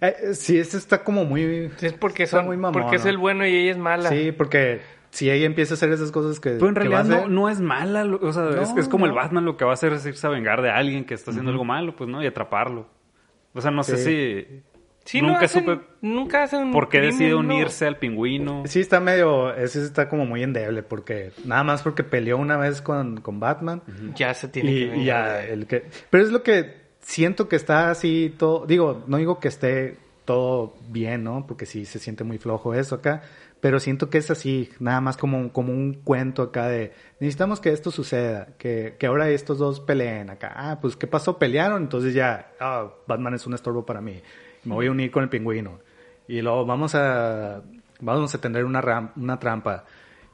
Eh, eh, sí, este está como muy... Sí, es porque, son, muy mamón, porque es el bueno y ella es mala. Sí, porque si ella empieza a hacer esas cosas que... Pero en que va a realidad no, es mala, lo- o sea, es, No, es como el. Batman lo que va a hacer es irse a vengar de alguien que está haciendo algo malo, pues, ¿no? Y atraparlo. O sea, no sé si... Sí, no nunca hacen- supe Nunca hacen. por qué crimen, decide no. unirse al pingüino. Sí, está medio... Ese está como muy endeble porque... Nada más porque peleó una vez con, con Batman. Ya se tiene y, que. y ya, el que... Pero es lo que siento que está así todo... Digo, no digo que esté todo bien, ¿no? Porque sí se siente muy flojo eso acá. Pero siento que es así, nada más como, un- como un cuento acá de... Necesitamos que esto suceda, que, que ahora estos dos peleen acá. Ah, pues ¿qué pasó? Pelearon, entonces ya... Ah, Batman es un estorbo para mí. Me voy a unir con el pingüino. Y luego vamos a... Vamos a tender una, ram- una trampa.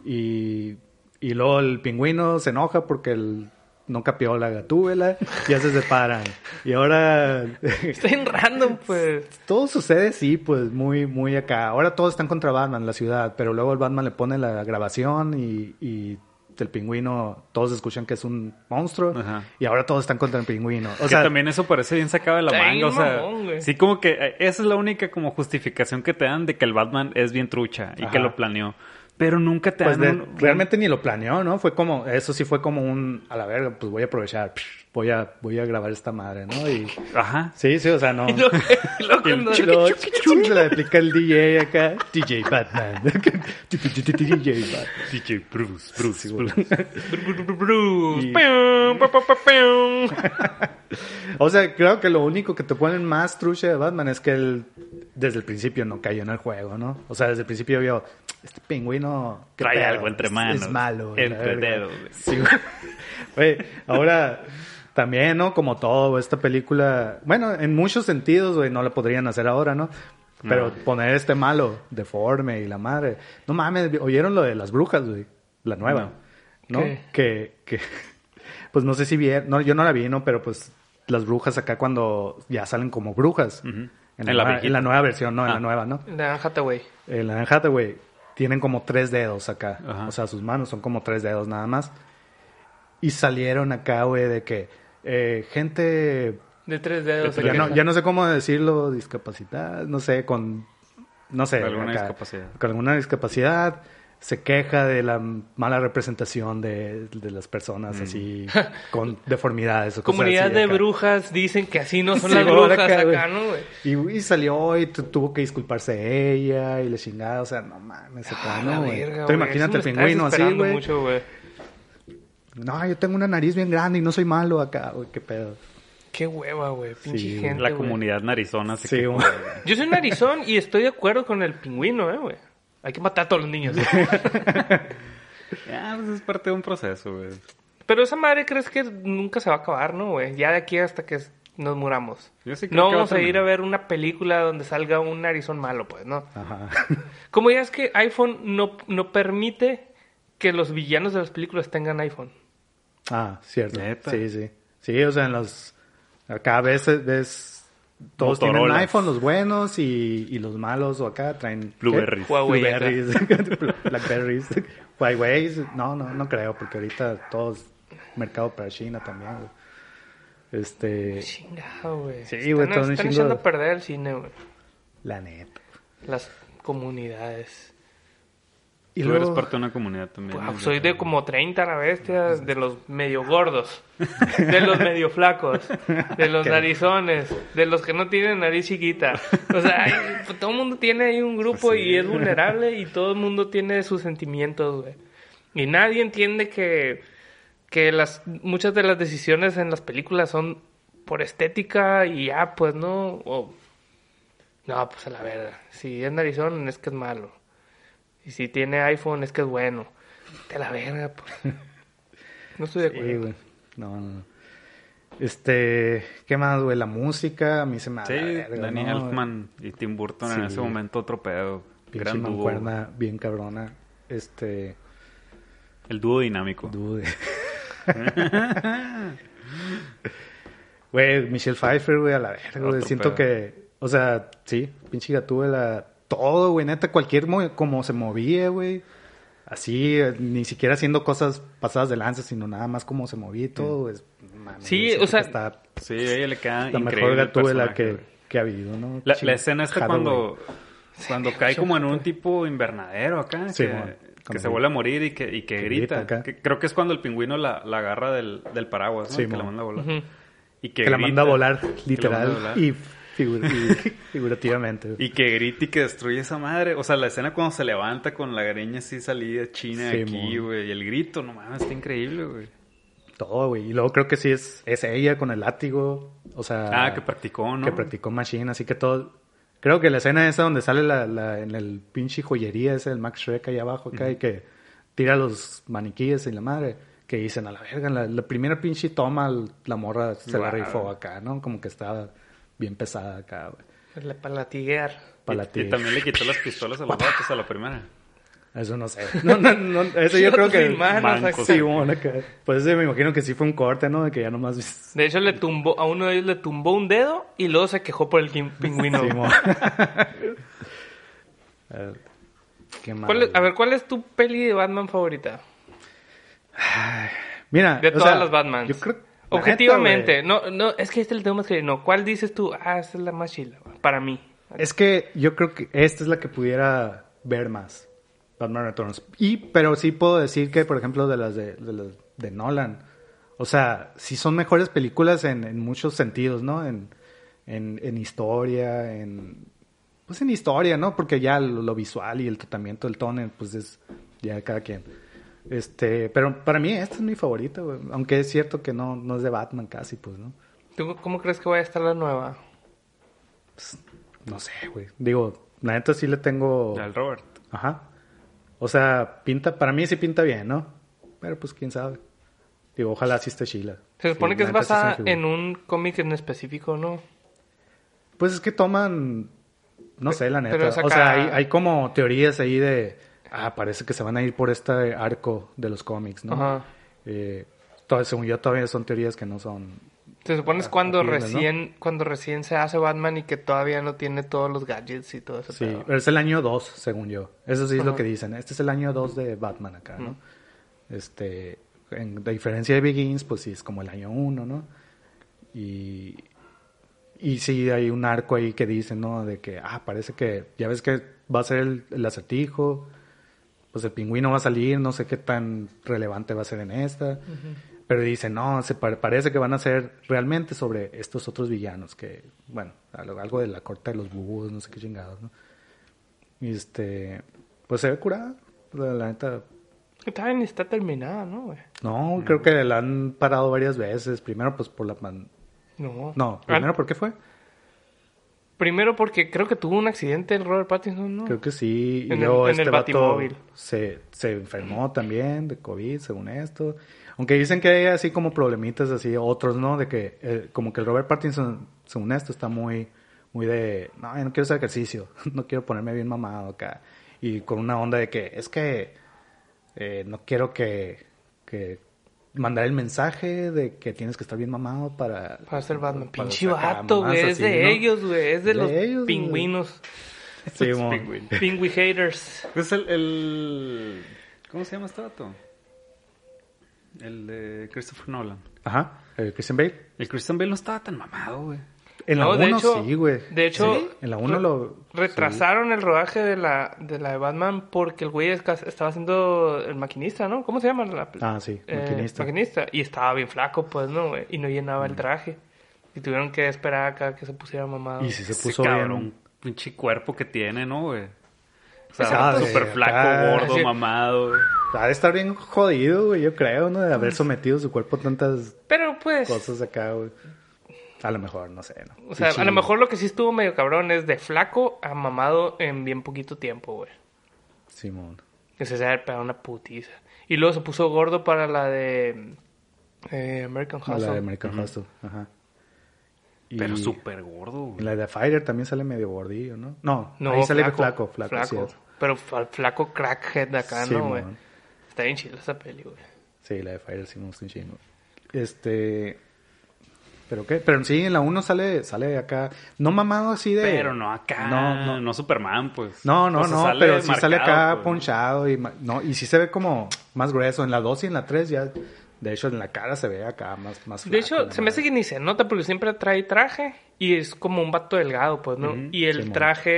Y, y luego el pingüino se enoja porque el, no capió la gatúbela y ya se separan. Y ahora Está en random, pues. todo sucede, sí, pues muy, muy acá. Ahora todos están contra Batman, la ciudad, pero luego el Batman le pone la grabación y, y el pingüino, todos escuchan que es un monstruo Ajá. y ahora todos están contra el pingüino. O que sea, también eso parece bien sacado de la manga, o sea, mamón, sí como que eh, esa es la única como justificación que te dan de que el Batman es bien trucha y Ajá. que lo planeó. Pero nunca te pues dan de- un- realmente ni lo planeó, ¿no? Fue como, eso sí fue como un, a la verga, pues voy a aprovechar, voy a, voy a grabar esta madre, ¿no? Y Ajá. sí, sí, o sea, no. Y y luego cuando- Y se le aplica el DJ acá. DJ Batman. DJ Batman. DJ Bruce, Bruce, Bruce. Bruce. O sea, creo que lo único que te ponen más trucha de Batman es que él desde el principio no cayó en el juego, ¿no? O sea, desde el principio vio, este pingüino... ¿qué Trae pedo? algo entre manos. Es malo. la Entre verga". dedos, güey. Sí, güey. Ahora... También, ¿no? Como todo, esta película... Bueno, en muchos sentidos, güey, no la podrían hacer ahora, ¿no? Pero No. poner este malo, deforme y la madre... No mames, ¿oyeron lo de las brujas, güey? La nueva. ¿no? Que, que... Pues no sé si vieron... No, yo no la vi, ¿no? Pero pues las brujas acá cuando ya salen como brujas. En, En la, la nueva- en la versión, no, en Ah. la nueva, ¿no? De Anne Hathaway. En la Hathaway tienen como tres dedos acá. Ajá. O sea, sus manos son como tres dedos nada más. Y salieron acá, güey, de que eh, gente... De tres dedos. De Ya no, acá. ya no sé cómo decirlo, discapacidad, no sé, con... No sé. Alguna acá, discapacidad. Con alguna discapacidad. Se queja de la mala representación de, de las personas así con deformidades. O cosas Comunidad así de acá. brujas dicen que así no son Sí, las brujas acá, acá, ¿no? Y, y salió y tu- tuvo que disculparse ella y le chingada, o sea, no mames, acá, Ah, no, verga, Tú güey. imagínate el pingüino así, güey. mucho, güey. No, yo tengo una nariz bien grande y no soy malo acá, güey, qué pedo. Qué hueva, güey. Pinche Sí, gente, La comunidad narizona se Sí. Yo soy narizón y estoy de acuerdo con el pingüino, eh, güey. Hay que matar a todos los niños. Ya, pues es parte de un proceso, güey. Pero esa madre crees que nunca se va a acabar, ¿no, güey? Ya de aquí hasta que nos muramos. Yo sí creo no que a vamos a ir a ver una película donde salga un narizón malo, pues, ¿no? Ajá. Como ya es que iPhone no, no permite que los villanos de las películas tengan iPhone. Ah, cierto. Neta. Sí, sí. Sí, o sea, en los... Acá ves, ves... Todos tienen Motorolas. iPhone, los buenos y, y los malos, o acá traen... ¿qué? Blueberries. Huawei Blueberries. Blackberries. Huawei. No, no, no creo, porque ahorita todo es mercado para China también, güey. Este... Chingado, güey. Sí, güey, Están, están echando a perder el cine, güey. La neta. Las comunidades. Y Tú eres parte de una comunidad también. Pues, ¿no? soy de como 30 a la bestia, de los medio gordos, de los medio flacos, de los ¿Qué? narizones, de los que no tienen nariz chiquita. O sea, hay- todo el mundo tiene ahí un grupo Pues sí. y es vulnerable y todo el mundo tiene sus sentimientos, güey. Y nadie entiende que, que las, muchas de las decisiones en las películas son por estética y ya, pues no. o- no, pues a la verga. Si es narizón es que es malo. Y si tiene iPhone es que es bueno. De la verga, pues. No estoy de Sí, acuerdo. güey. No, no, no. Este, ¿qué más, güey? La música, a mí se me Sí, verga, Danny ¿no? Elfman y Tim Burton en Sí. ese momento otro pedo. Pinche Gran dúo. mancuerna bien cabrona. Este, El dúo dinámico. dude. Güey, Michelle Pfeiffer, güey, a la verga, güey. Otro Siento pedo. que, o sea, sí, pinche Gatúbela, todo, güey, neta, cualquier, mo- como se movía, güey. Así, eh, ni siquiera haciendo cosas pasadas de lanza, sino nada más como se movía y todo, güey. Mames, Sí, o sea, está Sí, a ella le queda la increíble mejor el Gatúbela que, güey. que ha habido, ¿no? La, escena Hathaway. cuando, cuando cae como en un tipo invernadero acá, Sí, que, se vuelve a morir y que, y que Que grita. grita acá. Que creo que es cuando el pingüino la, la agarra del, del paraguas, ¿no? Sí, que la manda a volar. Y que, Que la manda a volar, a literal, volar. y, figu- y figurativamente. Y que grita y que destruye esa madre. O sea, la escena cuando se levanta con la greña así salida china Sí, aquí, güey. Y el grito, no mames, está increíble, güey. Todo, güey. Y luego creo que sí es, es ella con el látigo. O sea. Ah, que practicó, ¿no? Que practicó Machine, así que todo. Creo que la escena esa donde sale la, la- en el pinche joyería ese, el Max Shrek ahí abajo acá, y que tira los maniquíes y la madre, que dicen a la verga, la, la primera pinche toma, la morra se la Guau. rifó acá, ¿no? Como que estaba bien pesada acá, güey. Le- Para latiguear. Para y, la tía. y también le quitó las pistolas a los vatos a la primera. Eso no sé. No, no, no, eso yo creo que... Manos. Sí, bueno, acá. Pues eso me imagino que sí fue un corte, ¿no? De que ya nomás... De hecho, le tumbó, a uno de ellos le tumbó un dedo y luego se quejó por el pingüino. Sí. A ver, Qué mal, ¿Cuál es- a ver, ¿cuál es tu peli de Batman favorita? Mira, De o todas sea, las Batmans. Yo creo... Objetivamente, neta, no, no, es que este le tengo más que no. ¿Cuál dices tú? Ah, esta es la más chila, para mí. Es que yo creo que esta es la que pudiera ver más. Batman Returns. Y, pero sí puedo decir que, por ejemplo, de las de, de, las de Nolan. O sea, sí son mejores películas en, en muchos sentidos, ¿no? En, en, en historia, en... Pues en historia, ¿no? Porque ya lo, lo visual y el tratamiento del tono, pues es ya cada quien. Este, pero para mí esta es mi favorita, güey. Aunque es cierto que no, no es de Batman casi, pues, ¿no? ¿Tú cómo crees que vaya a estar la nueva? No sé, güey. Digo, la neta sí le tengo... Al Robert. Ajá. O sea, pinta, para mí sí pinta bien, ¿no? Pero pues quién sabe. Digo, ojalá sí esté Sheila. Se supone Sí, que es sí basada en un cómic en específico, ¿no? Pues es que toman, no sé, la neta. O sea, hay, hay como teorías ahí de, ah, parece que se van a ir por este arco de los cómics, ¿no? Ajá. Eh, todo- según yo todavía son teorías que no son... Se supone es cuando recién, cuando recién se hace Batman y que todavía no tiene todos los gadgets y todo eso. Sí, pero es el año 2, según yo. Eso sí es lo que dicen. Este es el año 2 de Batman acá, ¿no? Este, en de diferencia de Begins, pues sí es como el año 1, ¿no? Y, y sí hay un arco ahí que dicen, ¿no? De que, ah, parece que, ya ves que va a ser el, el acertijo, pues el pingüino va a salir, no sé qué tan relevante va a ser en esta. Pero dicen, no, se pa- parece que van a ser realmente sobre estos otros villanos que, bueno, algo, algo de la corte de los búhos, no sé qué chingados, ¿no? Y este, pues se ve curada, la, la neta. Ni está terminada, ¿no, güey? No, creo que la han parado varias veces. Primero, pues por la pan... No. No, Ah, primero, ¿por qué fue? Primero porque creo que tuvo un accidente el Robert Pattinson, ¿no? Creo que sí. Y En el- luego en el este vato Batimóvil. se, se enfermó también de COVID, según esto. Aunque dicen que hay así como problemitas así, otros, ¿no? De que eh, como que el Robert Pattinson, según esto, está muy, muy de, no, yo no quiero hacer ejercicio, no quiero ponerme bien mamado acá. Y con una onda de que es que eh, no quiero que, que mandar el mensaje de que tienes que estar bien mamado para... Para ser Batman. para Pinche vato, güey. Es así, de ¿no? ellos, güey. Es de, De los ellos, pingüinos. Sí, Los mo. pingüinos. Pingüi haters. Pues el, el... ¿Cómo se llama este vato? El de Christopher Nolan. Ajá, eh, Christian Bale. El Christian Bale no estaba tan mamado, güey. En la No, de 1 hecho- sí, güey. de hecho, Sí, en la 1 re- lo... Retrasaron el rodaje de la, de la de Batman porque el güey estaba haciendo el maquinista, ¿no? ¿Cómo se llama? La, Ah, sí, eh, maquinista. maquinista. Y estaba bien flaco, pues, ¿no? güey? Y no llenaba el traje. Y tuvieron que esperar acá que se pusiera mamado. Y si se puso cabrón, bien... pinche cuerpo que tiene, ¿no, güey? O Ah, sea, de súper flaco, acá. gordo, Sí. mamado. güey. Ha de estar bien jodido, güey, yo creo, ¿no? De haber sometido su cuerpo a tantas Pero, pues... cosas acá, güey. A lo mejor, no sé, ¿no? O sea, a lo mejor lo que sí estuvo medio cabrón es de flaco a mamado en bien poquito tiempo, güey. Simón. Que se sabe pegar una putiza. Y luego se puso gordo para la de eh, American La Hustle. de American Hustle, ajá. Y Pero súper gordo, güey. la de Fighter también sale medio gordillo, ¿no? No, No, ahí sale flaco, flaco, sí es. Pero flaco crackhead de acá, ¿no, güey? Está bien chila esa peli, güey. Sí, la de Fighter sí me gusta un chingo. Este... ¿Pero qué? Pero sí, en la 1 sale, sale acá... No mamado así de... Pero no acá, No, no, no. Superman, pues. No, no, O sea, no, sale pero sí sale marcado, acá pues. ponchado y, ma- no, y sí se ve como más grueso. En la 2 y en la 3 ya, de hecho en la cara se ve acá más, más De hecho, se me hace que ni se nota porque siempre trae traje y es como un vato delgado, pues, ¿no? Ujú, y el Simón. traje,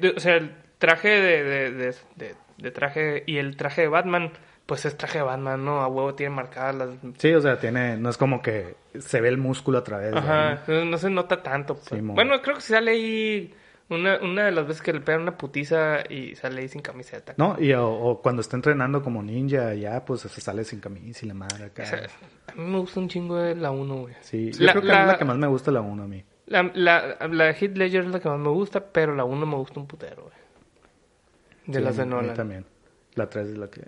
de- o sea, el traje de, de, de, de- de traje y el traje de Batman, pues es traje de Batman, ¿no? A huevo tiene marcadas las... Sí, o sea, tiene, no es como que se ve el músculo a través Ajá, no, no se nota tanto. pues. Bueno, creo que sale ahí una, una de las veces que le pegan una putiza y sale ahí sin camiseta. ¿no? Y o, o cuando está entrenando como ninja, ya pues se sale sin camisa y la madre acá. O sea, a mí me gusta un chingo de la 1, güey. Sí, yo La- creo que la- es la que más me gusta la 1 a mí. La, la, la Heath Ledger es la que más me gusta, pero la 1 me gusta un putero, güey. De Sí, las de a mí Nolan. también. La 3 es la que...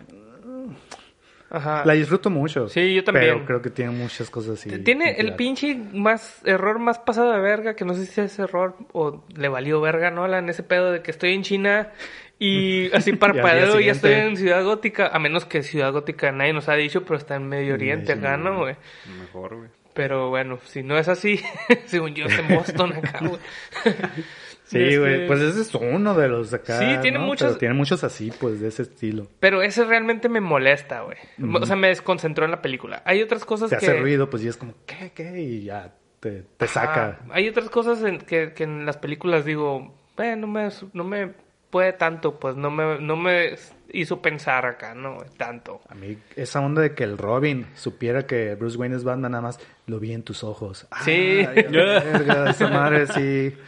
Ajá. La disfruto mucho. Sí, yo también. Pero creo que tiene muchas cosas así. Tiene el pinche más error más pasado de verga, que no sé si es error o le valió verga, ¿no? En ese pedo de que estoy en China y así parpadeo y ya estoy en Ciudad Gótica, a menos que Ciudad Gótica nadie nos ha dicho, pero está en Medio Oriente Sí, acá, sí, ¿no, güey? Mejor, güey. Pero bueno, si no es así, según yo es en Boston acá, güey. Sí, Este, güey. Pues ese es uno de los acá. Sí, tiene ¿no? muchos- Pero tiene muchos así, pues, de ese estilo. Pero ese realmente me molesta, güey. O sea, me desconcentró en la película. Hay otras cosas Se que... hace ruido, pues, y es como, ¿qué, qué? Y ya te, te saca. Hay otras cosas en que, que en las películas digo, eh, no me, no me puede tanto, pues no me, no me hizo pensar acá, ¿no? Tanto. A mí, esa onda de que el Robin supiera que Bruce Wayne es Batman, nada más lo vi en tus ojos. Sí. Ay, verga, esa madre sí.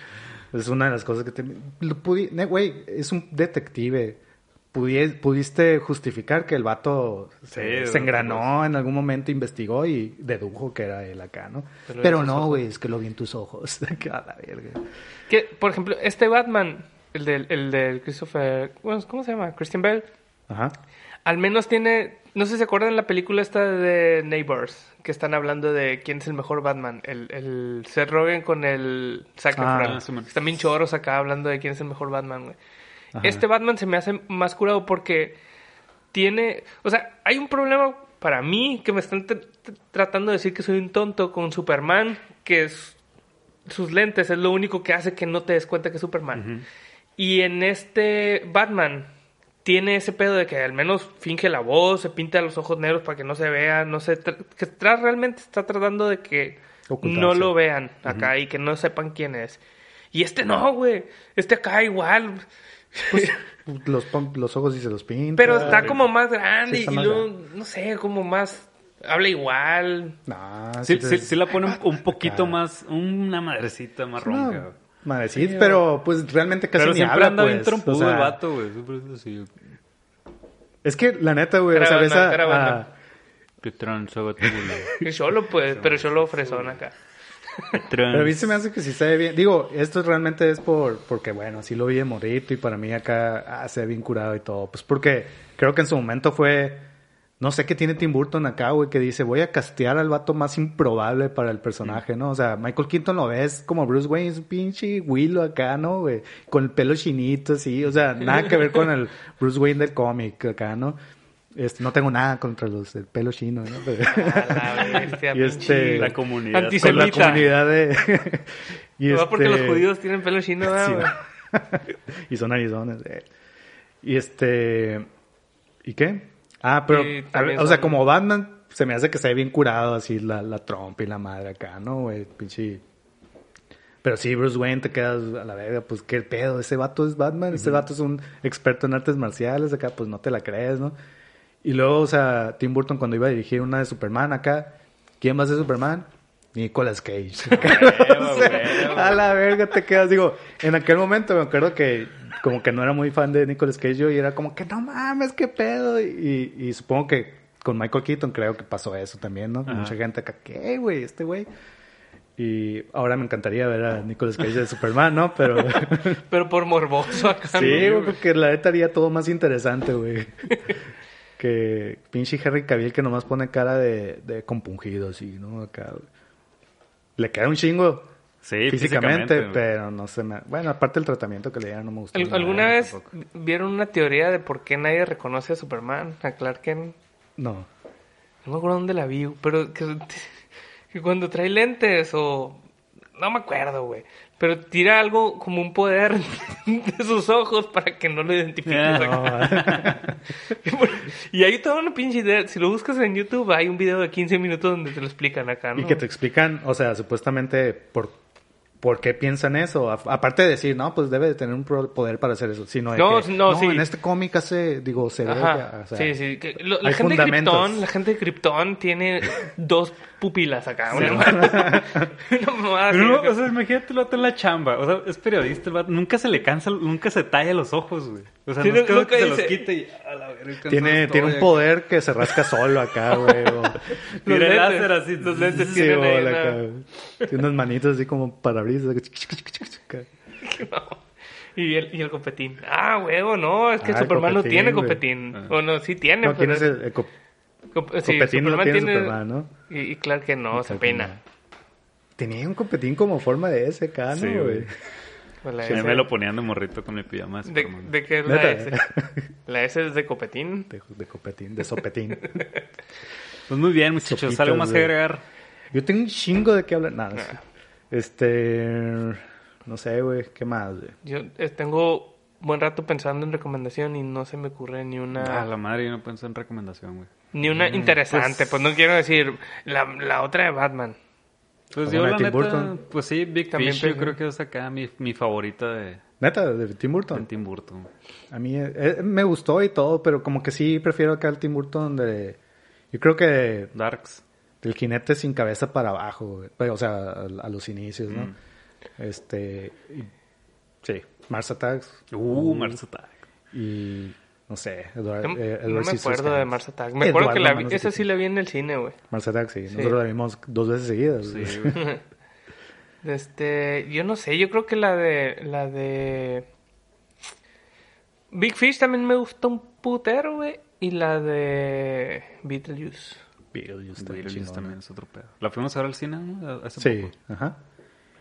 Es una de las cosas que te. Güey, es un detective. Pudie- pudiste justificar que el vato se, Sí, se engranó en algún momento, investigó y dedujo que era él acá, ¿no? Pero no, güey, es que lo vi en tus ojos. Que a la verga. Que, por ejemplo, este Batman, el del, el del Christopher, bueno, ¿cómo se llama? Christian Bell, Ajá. al menos tiene, no sé si se acuerdan la película esta de Neighbors, que están hablando de quién es el mejor Batman, el, el Seth Rogen con el Zac Ah, sí. Están bien choros acá hablando de quién es el mejor Batman, güey. Este Batman se me hace más curado porque tiene, o sea, hay un problema para mí que me están tr- tr- tratando de decir que soy un tonto con Superman, que es sus lentes es lo único que hace que no te des cuenta que es Superman. Y en este Batman tiene ese pedo de que al menos finge la voz, se pinta los ojos negros para que no se vea, no sé, que tra- realmente está tratando de que Ocultarse. no lo vean acá y que no sepan quién es. Y este no, güey, este acá igual, Los, pon- los ojos y se los pinta. pero está como más grande Sí, y más luego, no sé, como más, habla igual. Nah, Sí, te- sí, sí la pone un, un poquito acá. más, una madrecita más ronca. Madre, sí, pero pues realmente casi Pero ni siempre habla, anda bien pues. trompudo O sea, el vato, güey. Siempre es así. Es que la neta, güey, o sea, ves a- a- buena. Qué tranza, gatúbula. Y solo pues, pero solo fresón acá. Pero a mí se me hace que sí se ve bien. Digo, esto realmente es por porque, bueno, así lo vi de morrito y para mí acá ah, se ve bien curado y todo. Pues porque creo que en su momento fue... No sé qué tiene Tim Burton acá, güey, que dice, voy a castear al vato más improbable para el personaje, ¿no? O sea, Michael Keaton lo ves como Bruce Wayne, es un pinche Willow acá, ¿no, güey? Con el pelo chinito, así. O sea, nada que ver con el Bruce Wayne del cómic acá, ¿no? Este, no tengo nada contra los del pelo chino, ¿no? La bestia, Y este- pinche La comunidad. Antisemita. con la comunidad de... y No, porque los este- judíos tienen pelo chino, ¿verdad, Sí, güey? y son arizones. eh. Y este... ¿Y qué? Ah, pero... Y a- también o sea, como Batman, se me hace que se ve bien curado así la, la trompa y la madre acá, ¿no, güey? Pinche... Pero sí, Bruce Wayne te quedas a la verga, pues qué pedo, ese vato es Batman, ese vato es un experto en artes marciales, acá pues no te la crees, ¿no? Y luego, o sea, Tim Burton cuando iba a dirigir una de Superman acá, ¿quién va a ser Superman? Nicolas Cage. O sea, a la verga te quedas, digo, en aquel momento me acuerdo que como que no era muy fan de Nicolas Cage yo y era como que no mames, qué pedo. Y, y supongo que con Michael Keaton creo que pasó eso también, ¿no? Ajá. Mucha gente acá, ¿qué, güey? Este güey. Y ahora me encantaría ver a Nicolas Cage de Superman, ¿no? Pero Pero por morboso acá. sí, güey, porque la neta haría todo más interesante, güey. que pinche Henry Cavill que nomás pone cara de, de compungido, así, ¿no? Acá, güey. Le queda un chingo Sí, físicamente, pero no se me... Bueno, aparte del tratamiento que le dieron no me gustó. ¿Alguna vez tampoco. vieron una teoría de por qué nadie reconoce a Superman, a Clark Kent? No. No me acuerdo dónde la vi, pero que, que cuando trae lentes o... No me acuerdo, güey. Pero tira algo como un poder de sus ojos para que no lo identifiques. Ah, acá. y hay toda una pinche idea. Si lo buscas en YouTube, hay un video de 15 minutos donde te lo explican acá, ¿no? Y que te explican, o sea, supuestamente por, por qué piensan eso. A- aparte de decir, no, pues debe de tener un poder para hacer eso. Sino de No, que, no, sí. en este cómic hace, digo, se ve Ajá. que, o sea, sí, sí. que lo- la gente de. Krypton, la gente de Krypton tiene dos pupilas acá. Una mamada- una mamada no, o sea, imagínate el vato en la chamba. O sea, es periodista, el vato. Nunca se le cansa, nunca se talla los ojos, güey. O sea, Sí, no es como nunca que se los quite y a la verga. Tiene, tiene un acá. poder que se rasca solo acá, güey. lentes, láser así. los lentes Sí, tienen ahí una- acá, güey. Tiene unas manitos así como parabrisas. acá. Y el, y el copetín. Ah, huevo, no, es que Ah, Superman no tiene güey. copetín. Ah. O no, sí tiene. No, ¿quién pero- es el, el sí, copetín? No Superman tiene Superman, ¿no? Y, y claro que no, se no. Tenía un copetín como forma de ese acá, ¿no, Sí, güey? Pues Sí, S- me lo ponían de morrito con mi pijama. de de, qué es la Neta. S? La S es de copetín. De, de copetín, de sopetín. Pues muy bien, muchachos. Sopitas, ¿Algo más que agregar? Yo tengo un chingo de qué hablar. Nada, sé. Este. No sé, güey. ¿Qué más, güey? Yo eh, tengo buen rato pensando en recomendación y no se me ocurre ni una Ah, la madre, yo no pensé en recomendación, güey. Ni una interesante. Pues, no quiero decir la, la otra de Batman. Pues yo, la de la Tim neta, Burton. pues sí, Big También Fish, yo pensé. creo que es acá mi, mi favorita de, Neta, de Tim de Burton. Tim Burton. A mí eh, me gustó y todo, pero como que sí prefiero acá el Tim Burton de. Yo creo que Darks. del jinete sin cabeza para abajo, güey. O sea, a, a los inicios, ¿no? Mm. Este. y- sí, Mars Attacks. Uh, Mars Attack. Y. No sé, Edward, No, eh, no me acuerdo de Mars Attack. Me acuerdo que la vi, esa sí la vi en el cine, güey. Mars Attacks, sí. Sí. Nosotros la vimos dos veces seguidas. Sí, güey. güey. Este, yo no sé, yo creo que la de la de Big Fish también me gustó un putero, güey, y la de Beetlejuice. Beetlejuice Beetlejuice también es otro pedo. La fuimos a ver al cine, ¿no? Hace Sí, poco. ajá.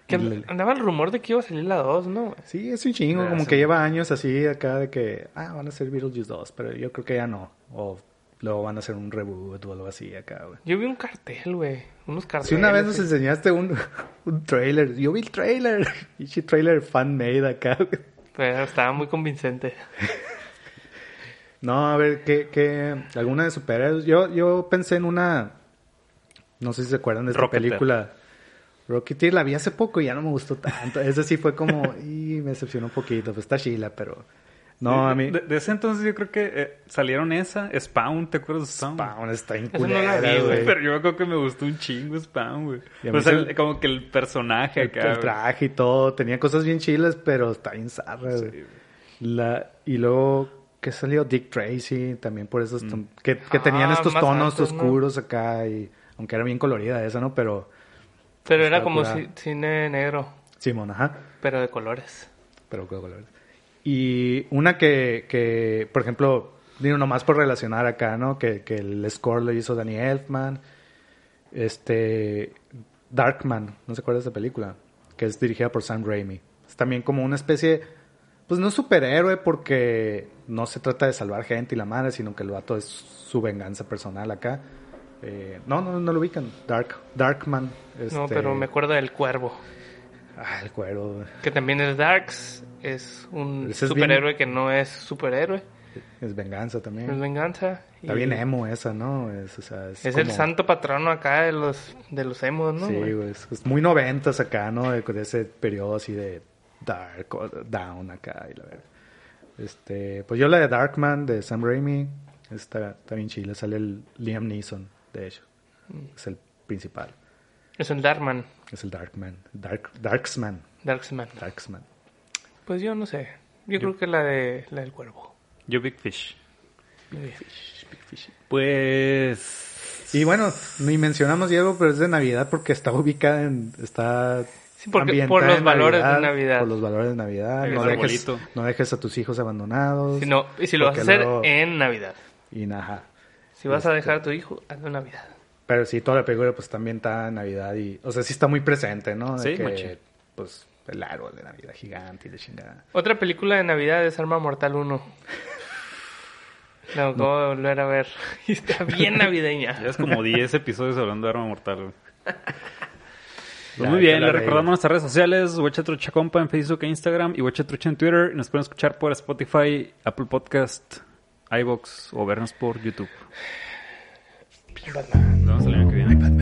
Que andaba el rumor de que iba a salir la 2, ¿no? Sí, es un chingo, Ah, como sí. que lleva años así acá de que, ah, van a ser Beetlejuice 2, pero yo creo que ya no. O luego van a hacer un reboot o algo así acá, güey. Yo vi un cartel, güey, unos carteles. Si una vez nos enseñaste un, un trailer, yo vi el trailer, y ese trailer fan made acá, güey. Pero estaba muy convincente. No, a ver, ¿qué, qué, alguna de superhéroes? Yo, yo pensé en una, no sé si se acuerdan de esta película. Rocketeer la vi hace poco y ya no me gustó tanto. Esa sí fue como, y me decepcionó un poquito, pues está chila, pero... No, a mí... De, de ese entonces yo creo que eh, salieron esa, Spawn, ¿te acuerdas de Spawn? Spawn está no inculera, güey, güey. Pero yo creo que me gustó un chingo Spawn, güey. Sea, se- el- como que el personaje El, acá. el traje y todo, tenía cosas bien chilas, pero está bien zarra, güey. Sí, güey. La, y luego, ¿qué salió? Dick Tracy, también por esos... ton- Que, que tenían Ah, estos más tonos altos, ¿no? oscuros acá, y aunque era bien colorida esa, ¿no? Pero, Pero era como ci- cine negro, Simón, ajá. pero de colores. Pero qué colores. Y una que, que, por ejemplo, digo nomás por relacionar acá, ¿no? Que, que el score lo hizo Danny Elfman. Este. Darkman, ¿no se acuerda de esa película? Que es dirigida por Sam Raimi. Es también como una especie. Pues no superhéroe porque no se trata de salvar gente y la madre, sino que el vato es su venganza personal acá. Eh, no, no, no lo ubican. Dark, Darkman. No, este- pero me acuerdo del cuervo. Ah, el cuero. Que también es Darks. Es un Ese es superhéroe que no es superhéroe. Es venganza también. Es venganza. Está y bien emo esa, ¿no? Es, o sea, es, Es el santo patrono acá de los, de los emos, ¿no? Sí, güey? Es, es muy noventas acá, ¿no? De, de ese periodo así de dark, down acá y la verdad. Este, pues yo la de Darkman de Sam Raimi está, está bien chila. Sale el Liam Neeson, de hecho. Es el principal. Es el Darkman, Es el Darkman. Dark, Darksman. Darksman. Darksman. Pues yo no sé. Yo, creo que la de la del cuervo. Yo Big Fish. Big Fish. Pues... Y bueno, ni mencionamos Diego, pero es de Navidad porque está ubicada en. Está. Sí, porque- ambientada por los en valores de Navidad. Por los valores de Navidad. No dejes, no dejes a tus hijos abandonados. Si no, y si lo vas a hacer luego- en Navidad. Y nada. Si vas a Este- dejar a tu hijo, hazlo en Navidad. Pero sí, toda la película pues también está en Navidad y... O sea, sí está muy presente, ¿no? De Sí, que, pues, el árbol de Navidad gigante y de chingada. Otra película de Navidad es Arma Mortal 1. La acabo de volver a ver. Y está bien navideña. Ya es como 10 episodios hablando de Arma Mortal. güey. Pues muy bien, le recordamos nuestras redes sociales, Huachatrucha Compa en Facebook e Instagram y Huachatrucha en Twitter. Y nos pueden escuchar por Spotify, Apple Podcast, iBox o vernos por YouTube. Batman. Nos vemos el año que viene.